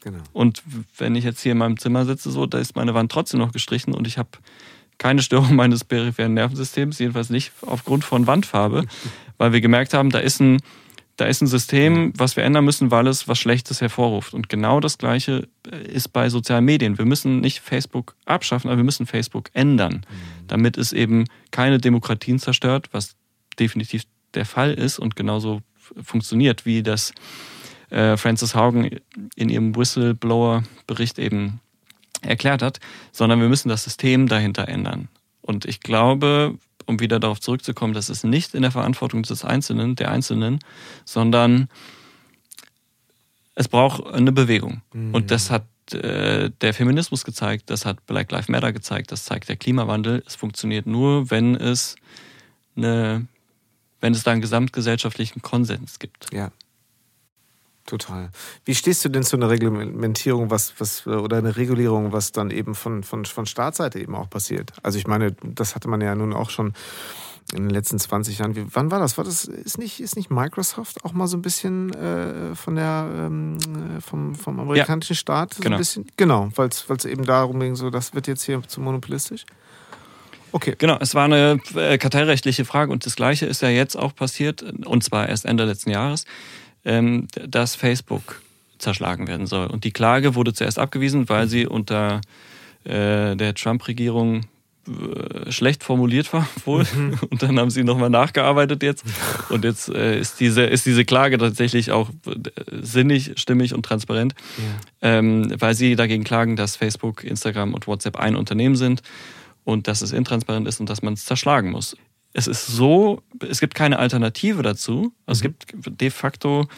Genau. Und wenn ich jetzt hier in meinem Zimmer sitze, so, da ist meine Wand trotzdem noch gestrichen und ich habe keine Störung <laughs> meines peripheren Nervensystems, jedenfalls nicht aufgrund von Wandfarbe, <laughs> weil wir gemerkt haben, da ist ein, da ist ein System, was wir ändern müssen, weil es was Schlechtes hervorruft. Und genau das Gleiche äh, ist bei sozialen Medien. Wir müssen nicht Facebook abschaffen, aber wir müssen Facebook ändern, mhm. damit es eben keine Demokratien zerstört, was definitiv der Fall ist und genauso funktioniert, wie das äh, Francis Haugen in ihrem Whistleblower-Bericht eben erklärt hat, sondern wir müssen das System dahinter ändern. Und ich glaube, um wieder darauf zurückzukommen, das ist nicht in der Verantwortung des Einzelnen, der Einzelnen, sondern es braucht eine Bewegung. Mhm. Und das hat äh, der Feminismus gezeigt, das hat Black Lives Matter gezeigt, das zeigt der Klimawandel. Es funktioniert nur, wenn es eine, wenn es da einen gesamtgesellschaftlichen Konsens gibt.
Ja. Total. Wie stehst du denn zu einer Reglementierung, was, was, oder einer Regulierung, was dann eben von, von, von Staatsseite eben auch passiert? Also ich meine, das hatte man ja nun auch schon in den letzten 20 Jahren. Wie, wann war das? War das, ist nicht, ist nicht Microsoft auch mal so ein bisschen äh, von der, ähm, äh, vom, vom amerikanischen ja, Staat? So
genau.
Ein bisschen, genau, weil es eben darum ging, so, das wird jetzt hier zu monopolistisch.
Okay. Genau, es war eine äh, kartellrechtliche Frage und das Gleiche ist ja jetzt auch passiert, und zwar erst Ende letzten Jahres ähm, dass Facebook zerschlagen werden soll. Und die Klage wurde zuerst abgewiesen, weil sie unter äh, der Trump-Regierung äh, schlecht formuliert war <laughs> wohl. Mhm. Und dann haben sie nochmal nachgearbeitet jetzt. Und jetzt äh, ist, diese, ist diese Klage tatsächlich auch äh, sinnig, stimmig und transparent, ja. ähm, weil sie dagegen klagen, dass Facebook, Instagram und WhatsApp ein Unternehmen sind und dass es intransparent ist und dass man es zerschlagen muss es ist so, es gibt keine Alternative dazu. Also mhm. Es gibt de facto,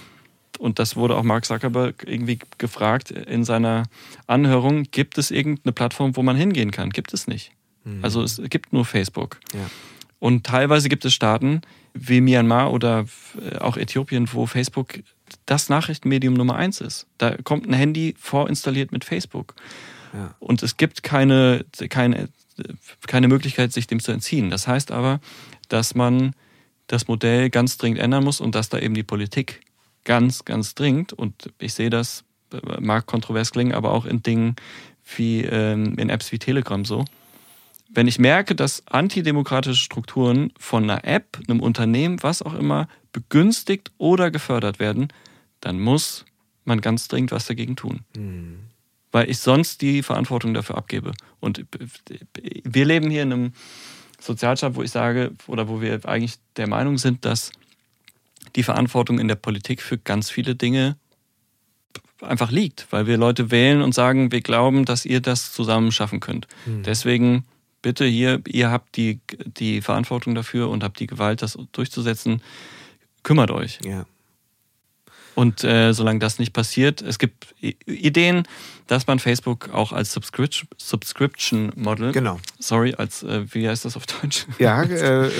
und das wurde auch Mark Zuckerberg irgendwie gefragt in seiner Anhörung, gibt es irgendeine Plattform, wo man hingehen kann? Gibt es nicht. Mhm. Also es gibt nur Facebook. Ja. Und teilweise gibt es Staaten wie Myanmar oder äh, auch Äthiopien, wo Facebook das Nachrichtenmedium Nummer eins ist. Da kommt ein Handy vorinstalliert mit Facebook. Ja. Und es gibt keine, keine keine Möglichkeit, sich dem zu entziehen. Das heißt aber, dass man das Modell ganz dringend ändern muss und dass da eben die Politik ganz, ganz dringend, und ich sehe das, mag kontrovers klingen, aber auch in Dingen wie ähm, in Apps wie Telegram so. Wenn ich merke, dass antidemokratische Strukturen von einer App, einem Unternehmen, was auch immer, begünstigt oder gefördert werden, dann muss man ganz dringend was dagegen tun. Mhm weil ich sonst die Verantwortung dafür abgebe. Und wir leben hier in einem Sozialstaat, wo ich sage, oder wo wir eigentlich der Meinung sind, dass die Verantwortung in der Politik für ganz viele Dinge einfach liegt, weil wir Leute wählen und sagen, wir glauben, dass ihr das zusammen schaffen könnt. Mhm. Deswegen bitte hier, ihr habt die, die Verantwortung dafür und habt die Gewalt, das durchzusetzen. Kümmert euch.
Ja.
Und äh, solange das nicht passiert, es gibt Ideen, dass man Facebook auch als Subscription, Subscription Model,
genau.
sorry, als, äh, wie heißt das auf Deutsch?
Ja, äh, äh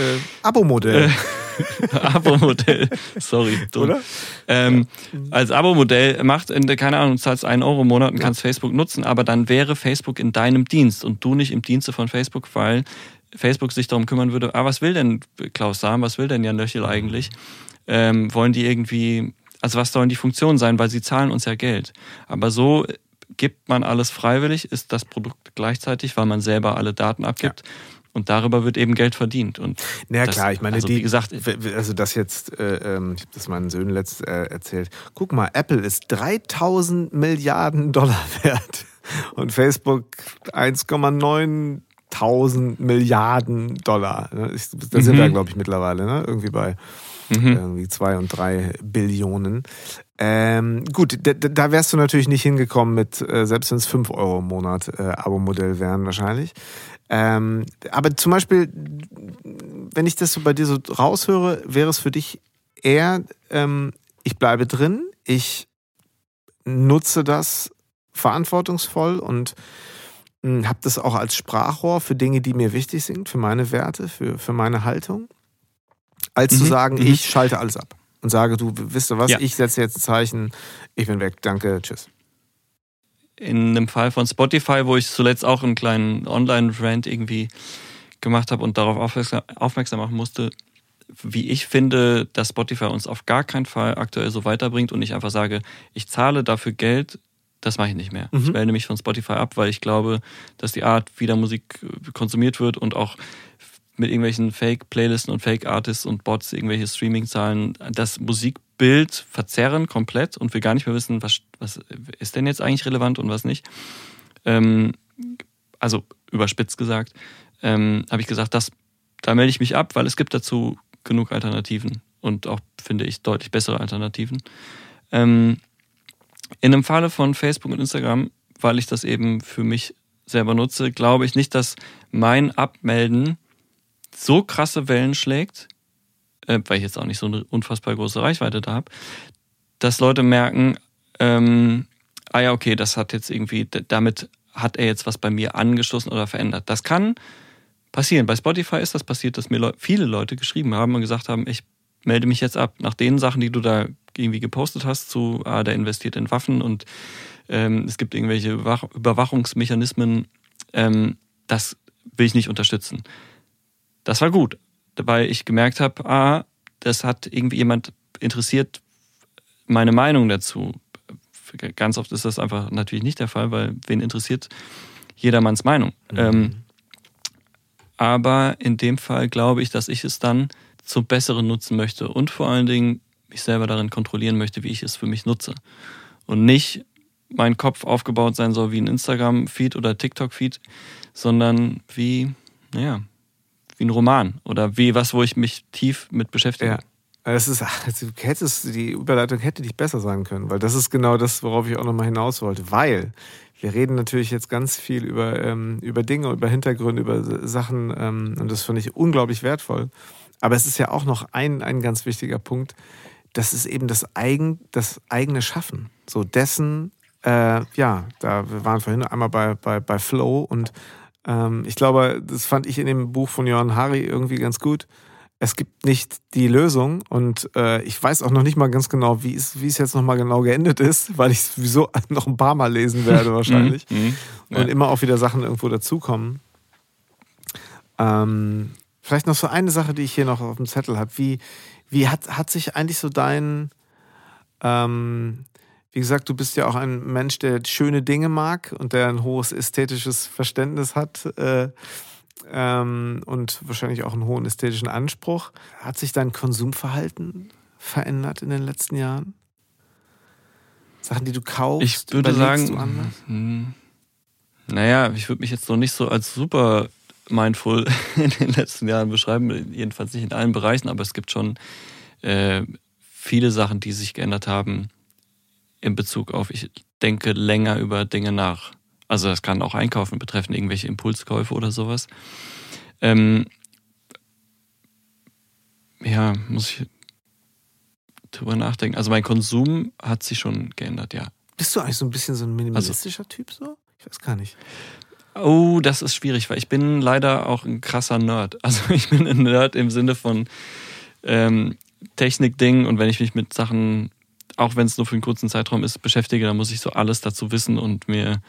Abo-Modell. <laughs>
Abo-Modell, sorry.
Oder?
Ähm, als Abo-Modell macht, in, keine Ahnung, du zahlst einen Euro im Monat und ja. kannst Facebook nutzen, aber dann wäre Facebook in deinem Dienst und du nicht im Dienste von Facebook, weil Facebook sich darum kümmern würde, ah, was will denn Klaus Sam, was will denn Jan Löchel eigentlich? Ähm, wollen die irgendwie also was sollen die Funktionen sein, weil sie zahlen uns ja Geld. Aber so gibt man alles freiwillig, ist das Produkt gleichzeitig, weil man selber alle Daten abgibt. Ja. Und darüber wird eben Geld verdient. Und
naja, das, klar, ich meine, also, die, wie gesagt, also das jetzt, äh, ähm, ich habe das meinen Söhnen letzt äh, erzählt. Guck mal, Apple ist 3000 Milliarden Dollar <laughs> wert und Facebook 1,9 1000 Milliarden Dollar. Ne? Da sind mhm. wir, glaube ich, mittlerweile, ne? irgendwie bei mhm. irgendwie zwei und drei Billionen. Ähm, gut, da, wärst du natürlich nicht hingekommen mit, äh, selbst wenn es 5 Euro im Monat äh, Abo-Modell wären wahrscheinlich. Ähm, aber zum Beispiel, wenn ich das so bei dir so raushöre, wäre es für dich eher, ähm, ich bleibe drin, ich nutze das verantwortungsvoll und hm, habe das auch als Sprachrohr für Dinge, die mir wichtig sind, für meine Werte, für, für meine Haltung als mhm. zu sagen, mhm. ich schalte alles ab und sage, du wisst du was, ja. ich setze jetzt ein Zeichen, ich bin weg, danke, tschüss.
in einem Fall von Spotify, wo ich zuletzt auch einen kleinen Online-Rant irgendwie gemacht habe und darauf aufmerksam, aufmerksam machen musste, wie ich finde, dass Spotify uns auf gar keinen Fall aktuell so weiterbringt und ich einfach sage, ich zahle dafür Geld, das mache ich nicht mehr. Mhm. Ich melde mich von Spotify ab, weil ich glaube, dass die Art, wie da Musik konsumiert wird und auch mit irgendwelchen Fake-Playlisten und Fake-Artists und Bots irgendwelche Streaming-Zahlen das Musikbild verzerren komplett und wir gar nicht mehr wissen, was, was ist denn jetzt eigentlich relevant und was nicht. Ähm, also überspitzt gesagt, ähm, habe ich gesagt, das, da melde ich mich ab, weil es gibt dazu genug Alternativen und auch, finde ich, deutlich bessere Alternativen. Ähm, in dem Falle von Facebook und Instagram, weil ich das eben für mich selber nutze, glaube ich nicht, dass mein Abmelden so krasse Wellen schlägt, äh, weil ich jetzt auch nicht so eine unfassbar große Reichweite da habe, dass Leute merken, ähm, ah ja, okay, das hat jetzt irgendwie, damit hat er jetzt was bei mir angeschlossen oder verändert. Das kann passieren. Bei Spotify ist das passiert, dass mir Le viele Leute geschrieben haben und gesagt haben, ich melde mich jetzt ab. Nach den Sachen, die du da irgendwie gepostet hast, zu, ah, der investiert in Waffen und ähm, es gibt irgendwelche Überwachungsmechanismen, ähm, das will ich nicht unterstützen. Das war gut, weil ich gemerkt habe, ah, das hat irgendwie jemand interessiert, meine Meinung dazu. Ganz oft ist das einfach natürlich nicht der Fall, weil wen interessiert jedermanns Meinung. Mhm. Ähm, aber in dem Fall glaube ich, dass ich es dann zum Besseren nutzen möchte und vor allen Dingen mich selber darin kontrollieren möchte, wie ich es für mich nutze. Und nicht mein Kopf aufgebaut sein soll wie ein Instagram-Feed oder TikTok-Feed, sondern wie, naja, wie ein Roman oder wie was, wo ich mich tief mit beschäftige.
Ja. Es ist, <laughs> also hättest, die Überleitung hätte nicht besser sein können, weil das ist genau das, worauf ich auch nochmal hinaus wollte. Weil wir reden natürlich jetzt ganz viel über, ähm, über Dinge, über Hintergründe, über Sachen ähm, und das finde ich unglaublich wertvoll. Aber es ist ja auch noch ein, ein ganz wichtiger Punkt, das ist eben das, eigen, das eigene Schaffen. So dessen, äh, ja, da wir waren vorhin einmal bei, bei, bei Flow und ähm, ich glaube, das fand ich in dem Buch von Johann Hari irgendwie ganz gut es gibt nicht die Lösung und äh, ich weiß auch noch nicht mal ganz genau, wie es, wie es jetzt nochmal genau geendet ist, <laughs> weil ich es sowieso <laughs> noch ein paar Mal lesen werde <laughs> wahrscheinlich mhm, mhm. ja. und immer auch wieder Sachen irgendwo dazukommen. Ähm, vielleicht noch so eine Sache, die ich hier noch auf dem Zettel habe. Wie, wie hat, hat sich eigentlich so dein, ähm, wie gesagt, du bist ja auch ein Mensch, der schöne Dinge mag und der ein hohes ästhetisches Verständnis hat. Äh, ähm, und wahrscheinlich auch einen hohen ästhetischen Anspruch. Hat sich dein Konsumverhalten verändert in den letzten Jahren? Sachen, die du kaufst,
ich würde sagen, anders? Hm, naja, ich würde mich jetzt noch nicht so als super mindful <laughs> in den letzten Jahren beschreiben, jedenfalls nicht in allen Bereichen, aber es gibt schon äh, viele Sachen, die sich geändert haben in Bezug auf, ich denke länger über Dinge nach. Also das kann auch Einkaufen betreffen, irgendwelche Impulskäufe oder sowas. Ähm, ja, muss ich drüber nachdenken. Also mein Konsum hat sich schon geändert, ja.
Bist du eigentlich so ein bisschen so ein minimalistischer also, Typ so? Ich weiß gar nicht.
Oh, das ist schwierig, weil ich bin leider auch ein krasser Nerd. <laughs> Also ich bin ein Nerd im Sinne von ähm, Technik-Ding und wenn ich mich mit Sachen auch wenn es nur für einen kurzen Zeitraum ist, beschäftige, dann muss ich so alles dazu wissen und mir.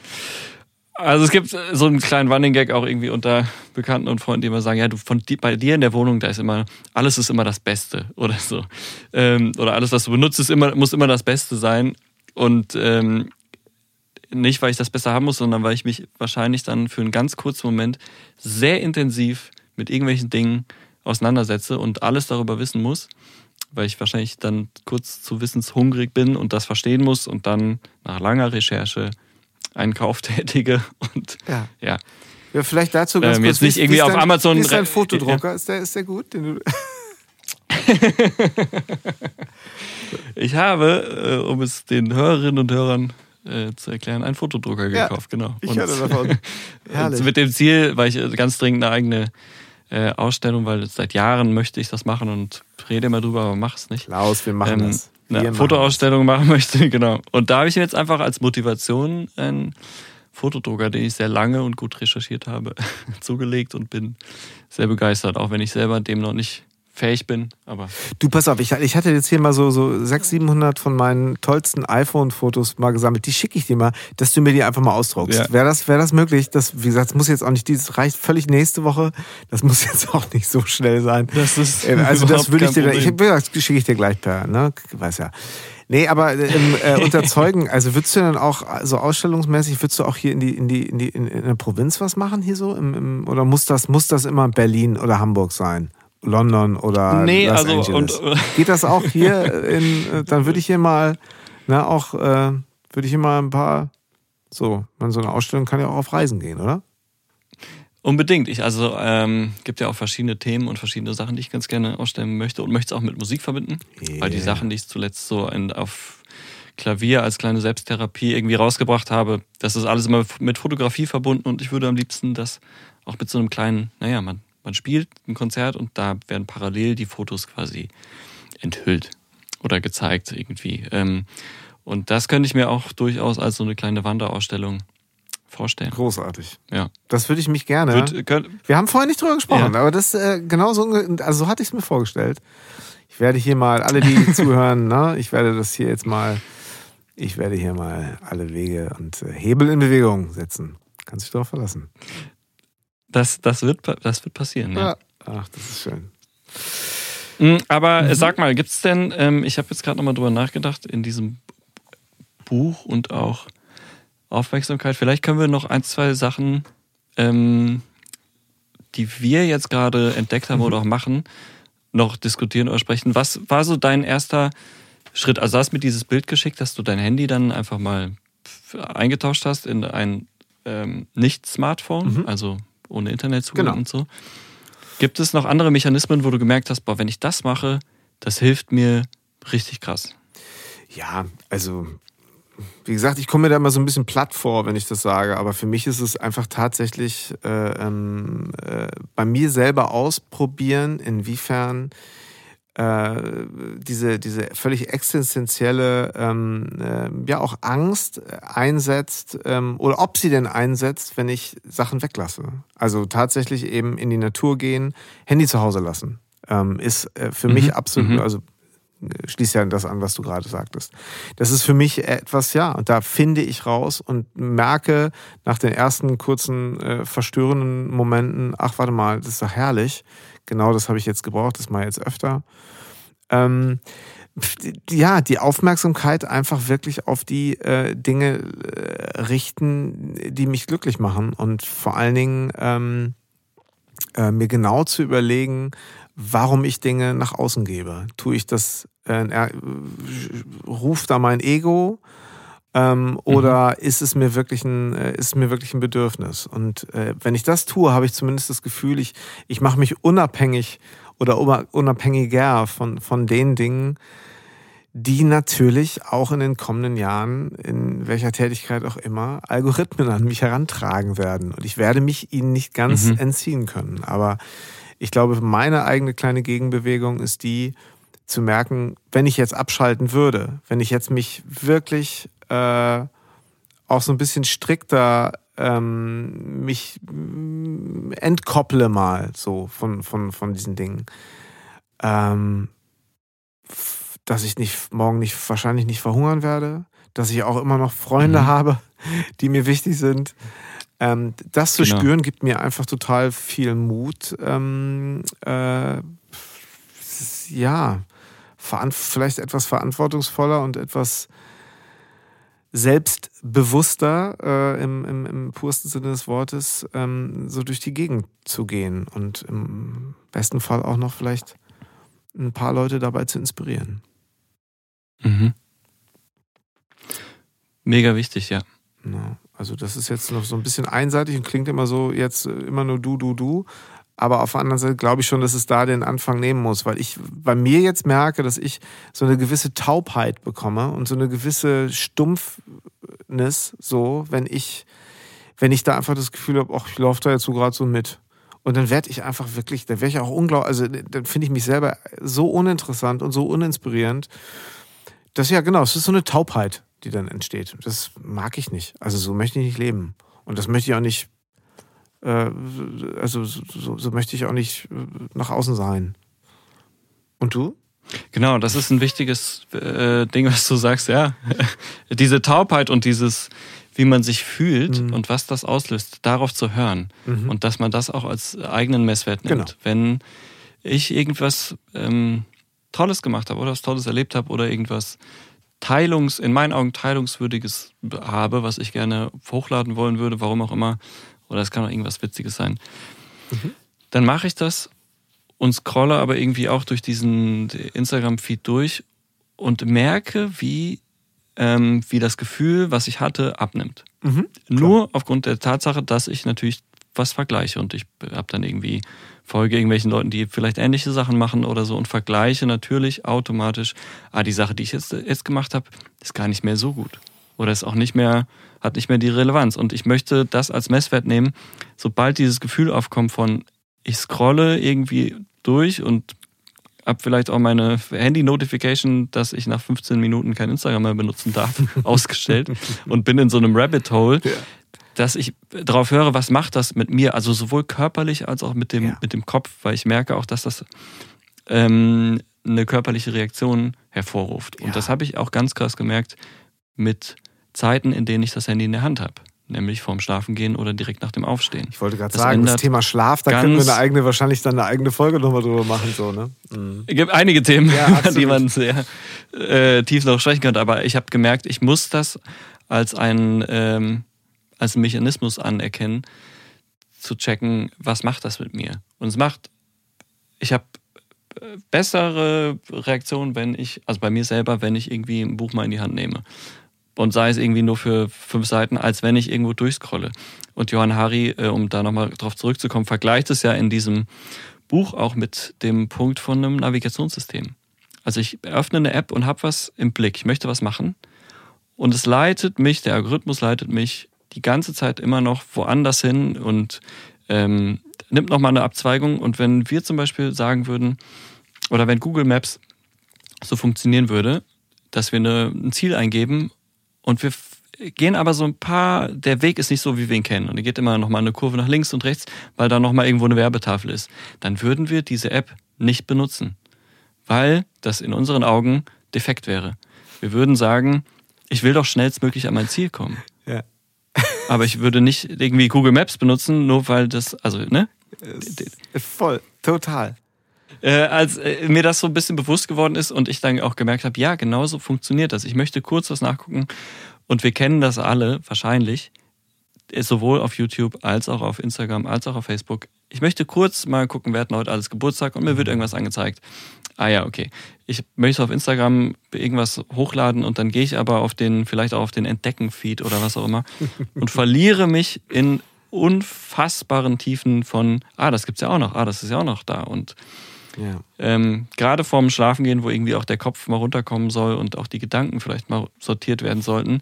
Also es gibt so einen kleinen Running Gag auch irgendwie unter Bekannten und Freunden, die immer sagen, ja, du von bei dir in der Wohnung, da ist immer, alles ist immer das Beste oder so. Ähm, oder alles, was du benutzt, ist immer, muss immer das Beste sein. Und ähm, nicht, weil ich das besser haben muss, sondern weil ich mich wahrscheinlich dann für einen ganz kurzen Moment sehr intensiv mit irgendwelchen Dingen auseinandersetze und alles darüber wissen muss weil ich wahrscheinlich dann kurz zu wissenshungrig bin und das verstehen muss und dann nach langer Recherche einen Kauf <laughs> tätige und ja. ja.
Ja, vielleicht dazu ganz
ähm, kurz. Jetzt nicht irgendwie auf dein, Amazon.
Ist dein Fotodrucker? Ist der, ist der gut? <laughs>
ich habe, äh, um es den Hörerinnen und Hörern äh, zu erklären, einen Fotodrucker gekauft,
ja,
genau.
Ich höre davon. <laughs>
Herrlich. mit dem Ziel, weil ich ganz dringend eine eigene äh, Ausstellung, weil seit Jahren möchte ich das machen und rede immer drüber, aber mach es nicht.
Klaus, wir machen ähm, das.
Wir eine Fotoausstellung machen möchte, <laughs> genau. Und da habe ich jetzt einfach als Motivation einen Fotodrucker, den ich sehr lange und gut recherchiert habe, <laughs> zugelegt und bin sehr begeistert, auch wenn ich selber dem noch nicht fähig bin. Aber
Du, pass auf, ich, ich hatte jetzt hier mal so, so 600, 700 von meinen tollsten iPhone-Fotos mal gesammelt. Die schicke ich dir mal, dass du mir die einfach mal ausdruckst.
Ja.
Wäre das, wär das möglich? Das, wie gesagt, das muss jetzt auch nicht, dieses reicht völlig nächste Woche. Das muss <laughs> jetzt auch nicht so schnell sein.
Das ist
Äh, <laughs> Also das würde ich dir, ich, das schicke ich dir gleich per, ne? Weiß ja. Nee, aber ähm, äh, <laughs> unter Zeugen, also würdest du dann auch so ausstellungsmäßig, würdest du auch hier in die in die in die in, in der Provinz was machen hier so im, im, oder muss das muss das immer Berlin oder Hamburg sein? London oder
Nee,
Los
also,
Angeles.
und-
geht das auch hier <laughs> in äh, dann würde ich hier mal na auch äh, würde ich hier mal ein paar so, man so eine Ausstellung kann ja auch auf Reisen gehen, oder?
Unbedingt. Ich, also ähm, gibt ja auch verschiedene Themen und verschiedene Sachen, die ich ganz gerne ausstellen möchte und möchte es auch mit Musik verbinden. Weil die
Yeah.
Sachen, die ich zuletzt so in, auf Klavier als kleine Selbsttherapie irgendwie rausgebracht habe, das ist alles immer mit Fotografie verbunden und ich würde am liebsten das auch mit so einem kleinen, naja, man, man spielt ein Konzert und da werden parallel die Fotos quasi enthüllt oder gezeigt irgendwie. Ähm, und das könnte ich mir auch durchaus als so eine kleine Wanderausstellung vorstellen.
Großartig.
Ja.
Das würde ich mich gerne.
Wird, könnt,
Wir haben vorher nicht drüber gesprochen,
Ja.
aber das äh, genau so, also so hatte ich es mir vorgestellt. Ich werde hier mal, alle, die <laughs> zuhören, ne, ich werde das hier jetzt mal, ich werde hier mal alle Wege und äh, Hebel in Bewegung setzen. Kannst dich darauf verlassen.
Das, das, wird, das wird passieren. Ja.
Ach, das ist schön.
Mm, Aber äh, sag mal, gibt's denn, ähm, ich habe jetzt gerade nochmal drüber nachgedacht, in diesem Buch und auch Aufmerksamkeit, vielleicht können wir noch ein, zwei Sachen, ähm, die wir jetzt gerade entdeckt haben oder auch machen, noch diskutieren oder sprechen. Was war so dein erster Schritt? Also du hast mir dieses Bild geschickt, dass du dein Handy dann einfach mal eingetauscht hast in ein ähm, Nicht-Smartphone, also ohne Internetzugang
Genau.
und so. Gibt es noch andere Mechanismen, wo du gemerkt hast, boah, wenn ich das mache, das hilft mir richtig krass?
Ja, also wie gesagt, ich komme mir da immer so ein bisschen platt vor, wenn ich das sage, aber für mich ist es einfach tatsächlich äh, ähm, äh, bei mir selber ausprobieren, inwiefern äh, diese, diese völlig existenzielle, ähm, äh, ja auch Angst einsetzt ähm, oder ob sie denn einsetzt, wenn ich Sachen weglasse. Also tatsächlich eben in die Natur gehen, Handy zu Hause lassen, ähm, ist äh, für mich absolut,
mhm.
also schließt ja das an, was du gerade sagtest. Das ist für mich etwas, ja, und da finde ich raus und merke nach den ersten kurzen äh, verstörenden Momenten, ach, warte mal, das ist doch herrlich. Genau das habe ich jetzt gebraucht, das mal jetzt öfter. Ähm, ja, die Aufmerksamkeit einfach wirklich auf die äh, Dinge äh, richten, die mich glücklich machen und vor allen Dingen ähm, äh, mir genau zu überlegen, warum ich Dinge nach außen gebe. Tue ich das, äh, äh, ruft da mein Ego ähm, oder ist es mir wirklich ein, äh, ist mir wirklich ein Bedürfnis? Und äh, wenn ich das tue, habe ich zumindest das Gefühl, ich, ich mache mich unabhängig oder una- unabhängiger von, von den Dingen, die natürlich auch in den kommenden Jahren, in welcher Tätigkeit auch immer, Algorithmen an mich herantragen werden. Und ich werde mich ihnen nicht ganz
Mhm.
entziehen können. Aber ich glaube, meine eigene kleine Gegenbewegung ist die, zu merken, wenn ich jetzt abschalten würde, wenn ich jetzt mich wirklich äh, auch so ein bisschen strikter ähm, mich mm, entkopple mal so von, von, von diesen Dingen. Ähm, dass ich nicht morgen nicht wahrscheinlich nicht verhungern werde, dass ich auch immer noch Freunde
Mhm.
habe, <laughs> die mir wichtig sind. Ähm, das zu
Genau.
spüren gibt mir einfach total viel Mut. Ähm, äh, ja, vielleicht etwas verantwortungsvoller und etwas selbstbewusster äh, im, im, im pursten Sinne des Wortes, ähm, so durch die Gegend zu gehen und im besten Fall auch noch vielleicht ein paar Leute dabei zu inspirieren.
Mhm. Mega wichtig, ja.
Also das ist jetzt noch so ein bisschen einseitig und klingt immer so jetzt immer nur du, du, du. Aber auf der anderen Seite glaube ich schon, dass es da den Anfang nehmen muss, weil ich bei mir jetzt merke, dass ich so eine gewisse Taubheit bekomme und so eine gewisse Stumpfnis, so, wenn ich, wenn ich da einfach das Gefühl habe, ach, ich laufe da jetzt so gerade so mit. Und dann werde ich einfach wirklich, dann wäre ich auch unglaublich, also dann finde ich mich selber so uninteressant und so uninspirierend. Das ja, genau, es ist so eine Taubheit, die dann entsteht. Das mag ich nicht. Also so möchte ich nicht leben. Und das möchte ich auch nicht, also so, so, so möchte ich auch nicht äh, nach außen sein. Und du?
Genau, das ist ein wichtiges äh, Ding, was du sagst, ja. <laughs> Diese Taubheit und dieses, wie man sich fühlt mhm. und was das auslöst, darauf zu hören. Mhm. Und dass man das auch als eigenen Messwert nimmt. Genau. Wenn ich irgendwas ähm, Tolles gemacht habe oder was Tolles erlebt habe oder irgendwas Teilungs, in meinen Augen Teilungswürdiges habe, was ich gerne hochladen wollen würde, warum auch immer, oder es kann auch irgendwas Witziges sein, mhm. dann mache ich das und scrolle aber irgendwie auch durch diesen Instagram-Feed durch und merke, wie, ähm, wie das Gefühl, was ich hatte, abnimmt. Mhm, Nur aufgrund der Tatsache, dass ich natürlich was vergleiche und ich habe dann irgendwie folge irgendwelchen Leuten, die vielleicht ähnliche Sachen machen oder so und vergleiche natürlich automatisch, ah, die Sache, die ich jetzt, jetzt gemacht habe, ist gar nicht mehr so gut oder ist auch nicht mehr, hat nicht mehr die Relevanz und ich möchte das als Messwert nehmen, sobald dieses Gefühl aufkommt von, ich scrolle irgendwie durch und habe vielleicht auch meine Handy-Notification, dass ich nach 15 Minuten kein Instagram mehr benutzen darf, <laughs> ausgestellt und bin in so einem Rabbit Hole, ja. dass ich darauf höre, was macht das mit mir, also sowohl körperlich als auch mit dem, ja. mit dem Kopf, weil ich merke auch, dass das ähm, eine körperliche Reaktion hervorruft. Und ja. das habe ich auch ganz krass gemerkt mit Zeiten, in denen ich das Handy in der Hand habe nämlich vorm Schlafen gehen oder direkt nach dem Aufstehen.
Ich wollte gerade sagen, das Thema Schlaf, da können wir eine eigene, wahrscheinlich dann eine eigene Folge nochmal drüber machen. So, ne?
Mhm. Es gibt einige Themen, ja, <laughs> die man sehr äh, tief noch sprechen könnte, aber ich habe gemerkt, ich muss das als einen, ähm, als einen Mechanismus anerkennen, zu checken, was macht das mit mir. Und es macht, ich habe äh, bessere Reaktionen, wenn ich, also bei mir selber, wenn ich irgendwie ein Buch mal in die Hand nehme und sei es irgendwie nur für fünf Seiten, als wenn ich irgendwo durchscrolle. Und Johann Hari, äh, um da nochmal drauf zurückzukommen, vergleicht es ja in diesem Buch auch mit dem Punkt von einem Navigationssystem. Also ich öffne eine App und habe was im Blick, ich möchte was machen und es leitet mich, der Algorithmus leitet mich die ganze Zeit immer noch woanders hin und ähm, nimmt nochmal eine Abzweigung. Und wenn wir zum Beispiel sagen würden, oder wenn Google Maps so funktionieren würde, dass wir eine, ein Ziel eingeben und wir gehen aber so ein paar, der Weg ist nicht so, wie wir ihn kennen. Und er geht immer nochmal eine Kurve nach links und rechts, weil da nochmal irgendwo eine Werbetafel ist. Dann würden wir diese App nicht benutzen, weil das in unseren Augen defekt wäre. Wir würden sagen, ich will doch schnellstmöglich an mein Ziel kommen. <laughs> Ja. aber ich würde nicht irgendwie Google Maps benutzen, nur weil das, also, ne?
Voll, total
äh, als äh, mir das so ein bisschen bewusst geworden ist und ich dann auch gemerkt habe, ja, genau so funktioniert das. Ich möchte kurz was nachgucken und wir kennen das alle wahrscheinlich, sowohl auf YouTube als auch auf Instagram als auch auf Facebook. Ich möchte kurz mal gucken, wer hat heute alles Geburtstag und mir wird irgendwas angezeigt. Ah ja, okay. Ich möchte auf Instagram irgendwas hochladen und dann gehe ich aber auf den, vielleicht auch auf den Entdecken-Feed oder was auch immer <laughs> und verliere mich in unfassbaren Tiefen von, ah, das gibt's ja auch noch, ah, das ist ja auch noch da und ja. Ähm, gerade vorm Schlafengehen, wo irgendwie auch der Kopf mal runterkommen soll und auch die Gedanken vielleicht mal sortiert werden sollten,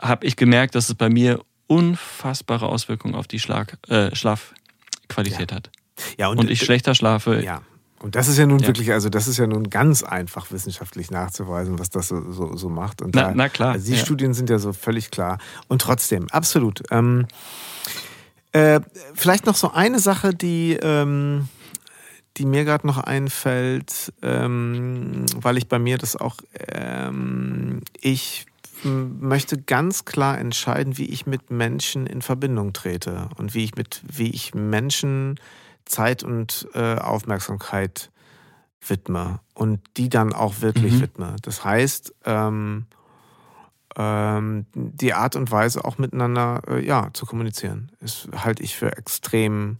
habe ich gemerkt, dass es bei mir unfassbare Auswirkungen auf die Schlag, äh, Schlafqualität
ja.
hat.
Ja, und,
und ich schlechter schlafe.
Ja. Und das ist ja nun ja. wirklich, also das ist ja nun ganz einfach wissenschaftlich nachzuweisen, was das so, so, so macht. Und
na,
da,
na klar.
Also die ja. Studien sind ja so völlig klar. Und trotzdem, absolut. Ähm, äh, vielleicht noch so eine Sache, die, ähm, die mir gerade noch einfällt, ähm, weil ich bei mir das auch, ähm, ich möchte ganz klar entscheiden, wie ich mit Menschen in Verbindung trete und wie ich mit, wie ich Menschen Zeit und äh, Aufmerksamkeit widme und die dann auch wirklich mhm. widme. Das heißt, ähm, ähm, die Art und Weise auch miteinander äh, ja, zu kommunizieren, ist, halte ich für extrem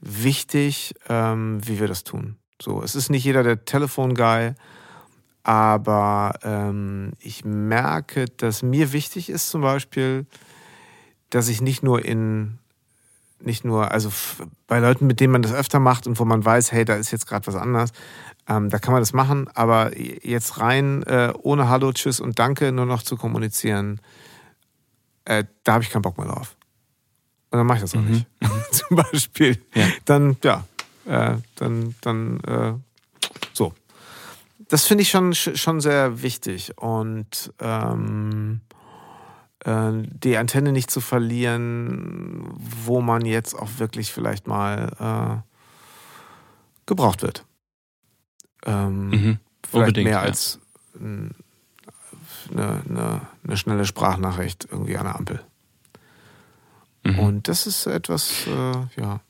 wichtig, ähm, wie wir das tun. So, es ist nicht jeder der Telefon-Guy, aber ähm, ich merke, dass mir wichtig ist zum Beispiel, dass ich nicht nur in nicht nur, also bei Leuten, mit denen man das öfter macht und wo man weiß, hey, da ist jetzt gerade was anderes, ähm, da kann man das machen, aber jetzt rein äh, ohne Hallo, Tschüss und Danke nur noch zu kommunizieren, äh, da habe ich keinen Bock mehr drauf. Und dann mache ich das auch mhm. nicht. <laughs> Zum Beispiel. Ja. Dann, ja, äh, dann, dann, äh, so. Das finde ich schon, schon sehr wichtig. Und ähm, äh, die Antenne nicht zu verlieren, wo man jetzt auch wirklich vielleicht mal äh, gebraucht wird. Ähm,
Mhm.
vielleicht
Unbedingt,
mehr
ja.
als eine, eine, eine schnelle Sprachnachricht irgendwie an der Ampel.
Mhm.
Und das ist etwas, äh, ja,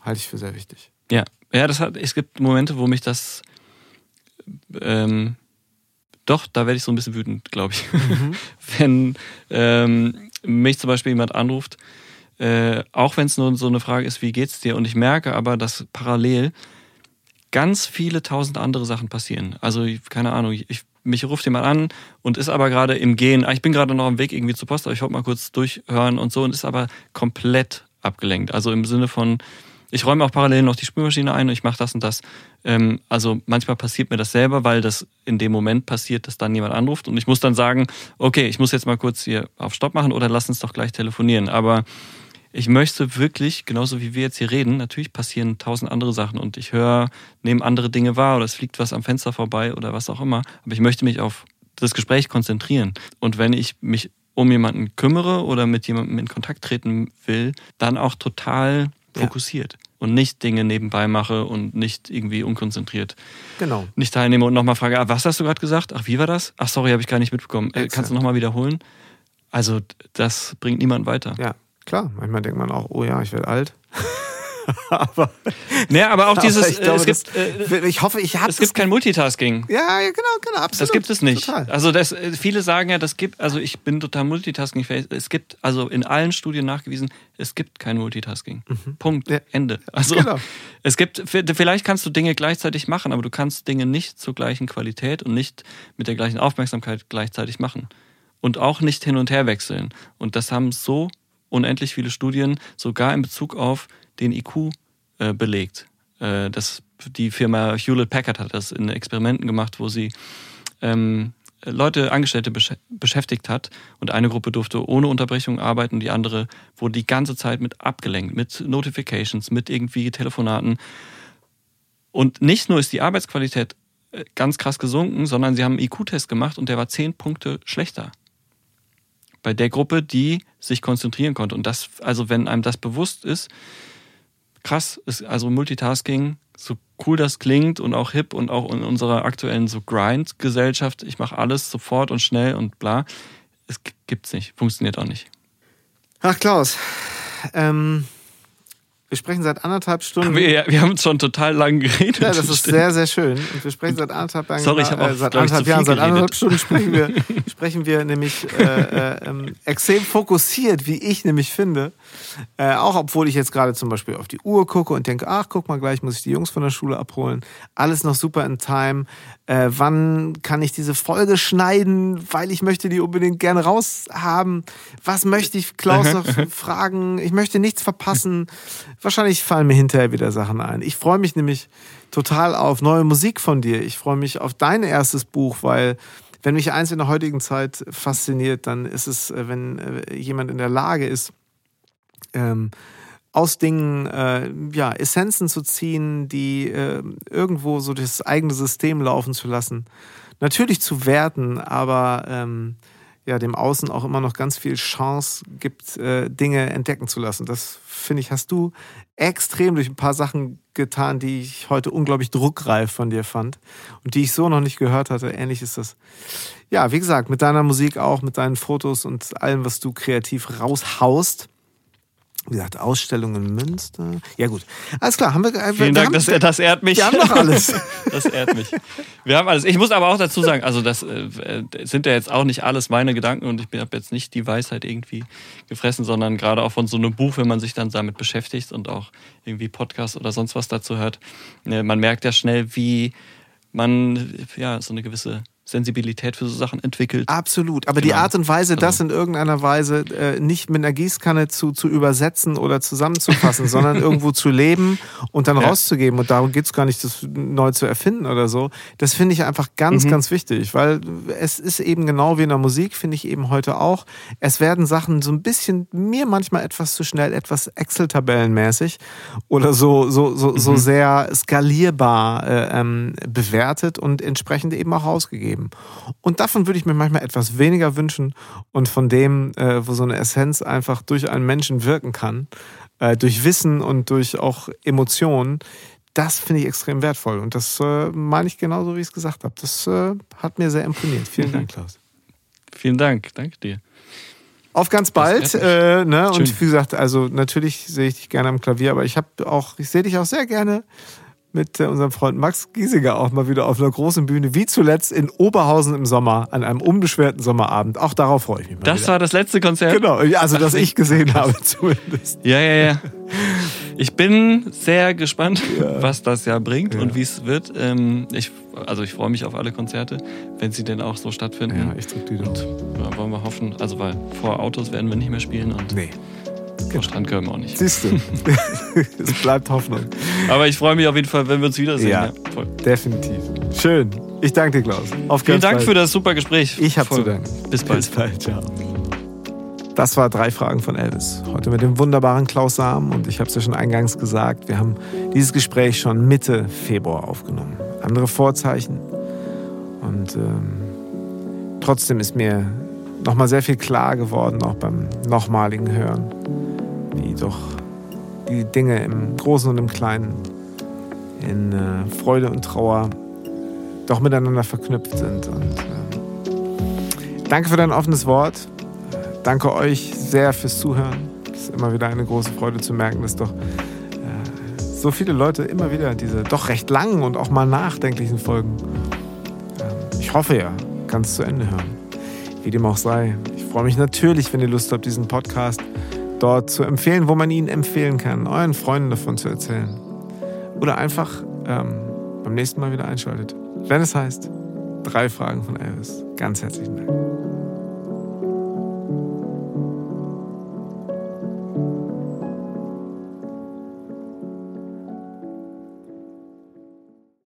halte ich für sehr wichtig.
Ja, ja, das hat, es gibt Momente, wo mich das ähm, doch, da werde ich so ein bisschen wütend, glaube ich. <laughs> wenn ähm, mich zum Beispiel jemand anruft, äh, auch wenn es nur so eine Frage ist, wie geht's dir? Und ich merke aber, dass parallel ganz viele tausend andere Sachen passieren. Also, keine Ahnung, ich, mich ruft jemand an und ist aber gerade im Gehen. Ah, Ich bin gerade noch am Weg irgendwie zur Post, aber ich wollte mal kurz durchhören und so und ist aber komplett abgelenkt. Also im Sinne von, ich räume auch parallel noch die Spülmaschine ein und ich mache das und das. Ähm, also manchmal passiert mir das selber, weil das in dem Moment passiert, dass dann jemand anruft und ich muss dann sagen, okay, ich muss jetzt mal kurz hier auf Stopp machen oder lass uns doch gleich telefonieren. Aber ich möchte wirklich, genauso wie wir jetzt hier reden, natürlich passieren tausend andere Sachen und ich höre, nehme andere Dinge wahr oder es fliegt was am Fenster vorbei oder was auch immer. Aber ich möchte mich auf das Gespräch konzentrieren. Und wenn ich mich um jemanden kümmere oder mit jemandem in Kontakt treten will, dann auch total
Ja.
fokussiert und nicht Dinge nebenbei mache und nicht irgendwie unkonzentriert
Genau.
nicht teilnehme und nochmal frage, ah, was hast du gerade gesagt? Ach, wie war das? Ach, sorry, habe ich gar nicht mitbekommen. Äh, kannst du nochmal wiederholen? Also, das bringt niemand weiter.
Ja, klar. Manchmal denkt man auch, oh ja, ich werde alt. <laughs> aber
Naja, aber auch <laughs> dieses,
ich, glaube,
äh, es, gibt, äh,
das, ich hoffe, ich habe
es gibt kein Multitasking.
Ja, genau, genau, absolut.
Das gibt es nicht.
Total.
Also das, äh, viele sagen ja, das gibt, also ich bin total multitasking-fähig. Es gibt, also in allen Studien nachgewiesen, es gibt kein Multitasking. Punkt.
Mhm. Ja.
Ende. Also
Genau.
es gibt, vielleicht kannst du Dinge gleichzeitig machen, aber du kannst Dinge nicht zur gleichen Qualität und nicht mit der gleichen Aufmerksamkeit gleichzeitig machen. Und auch nicht hin und her wechseln. Und das haben so unendlich viele Studien, sogar in Bezug auf den IQ äh, belegt. Äh, das, die Firma Hewlett Packard hat das in Experimenten gemacht, wo sie ähm, Leute, Angestellte besch beschäftigt hat und eine Gruppe durfte ohne Unterbrechung arbeiten, die andere wurde die ganze Zeit mit abgelenkt, mit Notifications, mit irgendwie Telefonaten. Und nicht nur ist die Arbeitsqualität äh, ganz krass gesunken, sondern sie haben einen IQ-Test gemacht und der war zehn Punkte schlechter. Bei der Gruppe, die sich konzentrieren konnte. Und das, also wenn einem das bewusst ist, krass, ist also Multitasking, so cool das klingt und auch hip und auch in unserer aktuellen so Grind-Gesellschaft, ich mache alles sofort und schnell und bla, es gibt's nicht, funktioniert auch nicht.
Ach, Klaus. Ähm, wir sprechen seit anderthalb Stunden.
Wir, wir haben schon total lang geredet.
ja, das ist
stimmt.
sehr, sehr schön. Und wir sprechen seit anderthalb Jahren.
Sorry, ich hab auch,
äh, seit anderthalb Jahren, seit anderthalb. Stunden sprechen wir, <laughs> sprechen wir nämlich äh, äh, ähm, extrem fokussiert, wie ich nämlich finde. Äh, auch obwohl ich jetzt gerade zum Beispiel auf die Uhr gucke und denke, ach, guck mal, gleich muss ich die Jungs von der Schule abholen. Alles noch super in Time. Äh, wann kann ich diese Folge schneiden, weil ich möchte die unbedingt gerne raushaben. Was möchte ich Klaus noch <laughs> fragen? Ich möchte nichts verpassen. Wahrscheinlich fallen mir hinterher wieder Sachen ein. Ich freue mich nämlich total auf neue Musik von dir. Ich freue mich auf dein erstes Buch, weil wenn mich eins in der heutigen Zeit fasziniert, dann ist es, äh, wenn äh, jemand in der Lage ist, ähm, aus Dingen äh, ja, Essenzen zu ziehen, die äh, irgendwo so das eigene System laufen zu lassen. Natürlich zu werten, aber ähm, ja, dem Außen auch immer noch ganz viel Chance gibt, äh, Dinge entdecken zu lassen. Das finde ich, hast du extrem durch ein paar Sachen getan, die ich heute unglaublich druckreif von dir fand und die ich so noch nicht gehört hatte. Ähnlich ist das. Ja, wie gesagt, mit deiner Musik auch, mit deinen Fotos und allem, was du kreativ raushaust. Wie gesagt, Ausstellungen in Münster. Ja, gut. Alles klar, haben wir. äh,
Vielen
wir
Dank,
haben,
das, das ehrt mich.
Wir haben doch alles. <laughs>
Das ehrt mich. Wir haben alles. Ich muss aber auch dazu sagen, also das äh, sind ja jetzt auch nicht alles meine Gedanken und ich habe jetzt nicht die Weisheit irgendwie gefressen, sondern gerade auch von so einem Buch, wenn man sich dann damit beschäftigt und auch irgendwie Podcast oder sonst was dazu hört, äh, man merkt ja schnell, wie man ja so eine gewisse Sensibilität für so Sachen entwickelt.
Absolut. Aber die
Genau.
Art und Weise, das
Also-
in irgendeiner Weise äh, nicht mit einer Gießkanne zu, zu übersetzen oder zusammenzufassen, <laughs> sondern irgendwo zu leben und dann
Ja.
rauszugeben. Und darum geht's gar nicht, das neu zu erfinden oder so. Das finde ich einfach ganz,
Mhm.
ganz wichtig, weil es ist eben genau wie in der Musik, finde ich eben heute auch. Es werden Sachen so ein bisschen, mir manchmal etwas zu schnell, etwas Excel-Tabellenmäßig oder so, so, so, so sehr skalierbar äh, ähm, bewertet und entsprechend eben auch ausgegeben. Und davon würde ich mir manchmal etwas weniger wünschen und von dem, äh, wo so eine Essenz einfach durch einen Menschen wirken kann, äh, durch Wissen und durch auch Emotionen, das finde ich extrem wertvoll. Und das äh, meine ich genauso, wie ich es gesagt habe. Das äh, hat mir sehr imponiert. Vielen Dank, Klaus.
Vielen Dank, danke dir.
Auf ganz bald. Äh, ne? Und wie gesagt, also natürlich sehe ich dich gerne am Klavier, aber ich habe auch, ich sehe dich auch sehr gerne mit äh, unserem Freund Max Giesinger auch mal wieder auf einer großen Bühne, wie zuletzt in Oberhausen im Sommer, an einem unbeschwerten Sommerabend. Auch darauf freue ich mich mal.
Das
wieder.
war das letzte Konzert?
Genau, also das ich gesehen habe <laughs> zumindest.
Ja, ja, ja. Ich bin sehr gespannt, ja. was das ja bringt ja. und wie es wird. Ähm, ich, also ich freue mich auf alle Konzerte, wenn sie denn auch so stattfinden.
Ja, ich drücke die
und ja, wollen wir hoffen, also weil vor Autos werden wir nicht mehr spielen und
nee.
Vor Strand können wir auch nicht.
Siehst du, <laughs> es bleibt Hoffnung.
Aber ich freue mich auf jeden Fall, wenn wir uns wiedersehen.
Ja, ja definitiv. Schön. Ich danke dir, Klaus.
Auf Vielen Dank bald. für das super Gespräch.
Ich habe zu danken.
Bis bald.
Bis bald, ciao. Das war drei Fragen von Elvis. Heute mit dem wunderbaren Klaus Sam. Und ich habe es ja schon eingangs gesagt, wir haben dieses Gespräch schon Mitte Februar aufgenommen. Andere Vorzeichen. Und ähm, trotzdem ist mir nochmal sehr viel klar geworden, auch beim nochmaligen Hören, wie doch die Dinge im Großen und im Kleinen in äh, Freude und Trauer doch miteinander verknüpft sind. Und äh, danke für dein offenes Wort. Danke euch sehr fürs Zuhören. Es ist immer wieder eine große Freude zu merken, dass doch äh, so viele Leute immer wieder diese doch recht langen und auch mal nachdenklichen Folgen, äh, ich hoffe ja, ganz zu Ende hören. Wie dem auch sei. Ich freue mich natürlich, wenn ihr Lust habt, diesen Podcast dort zu empfehlen, wo man ihn empfehlen kann, euren Freunden davon zu erzählen. Oder einfach ähm, beim nächsten Mal wieder einschaltet. Wenn es heißt, drei Fragen von Elvis. Ganz herzlichen Dank.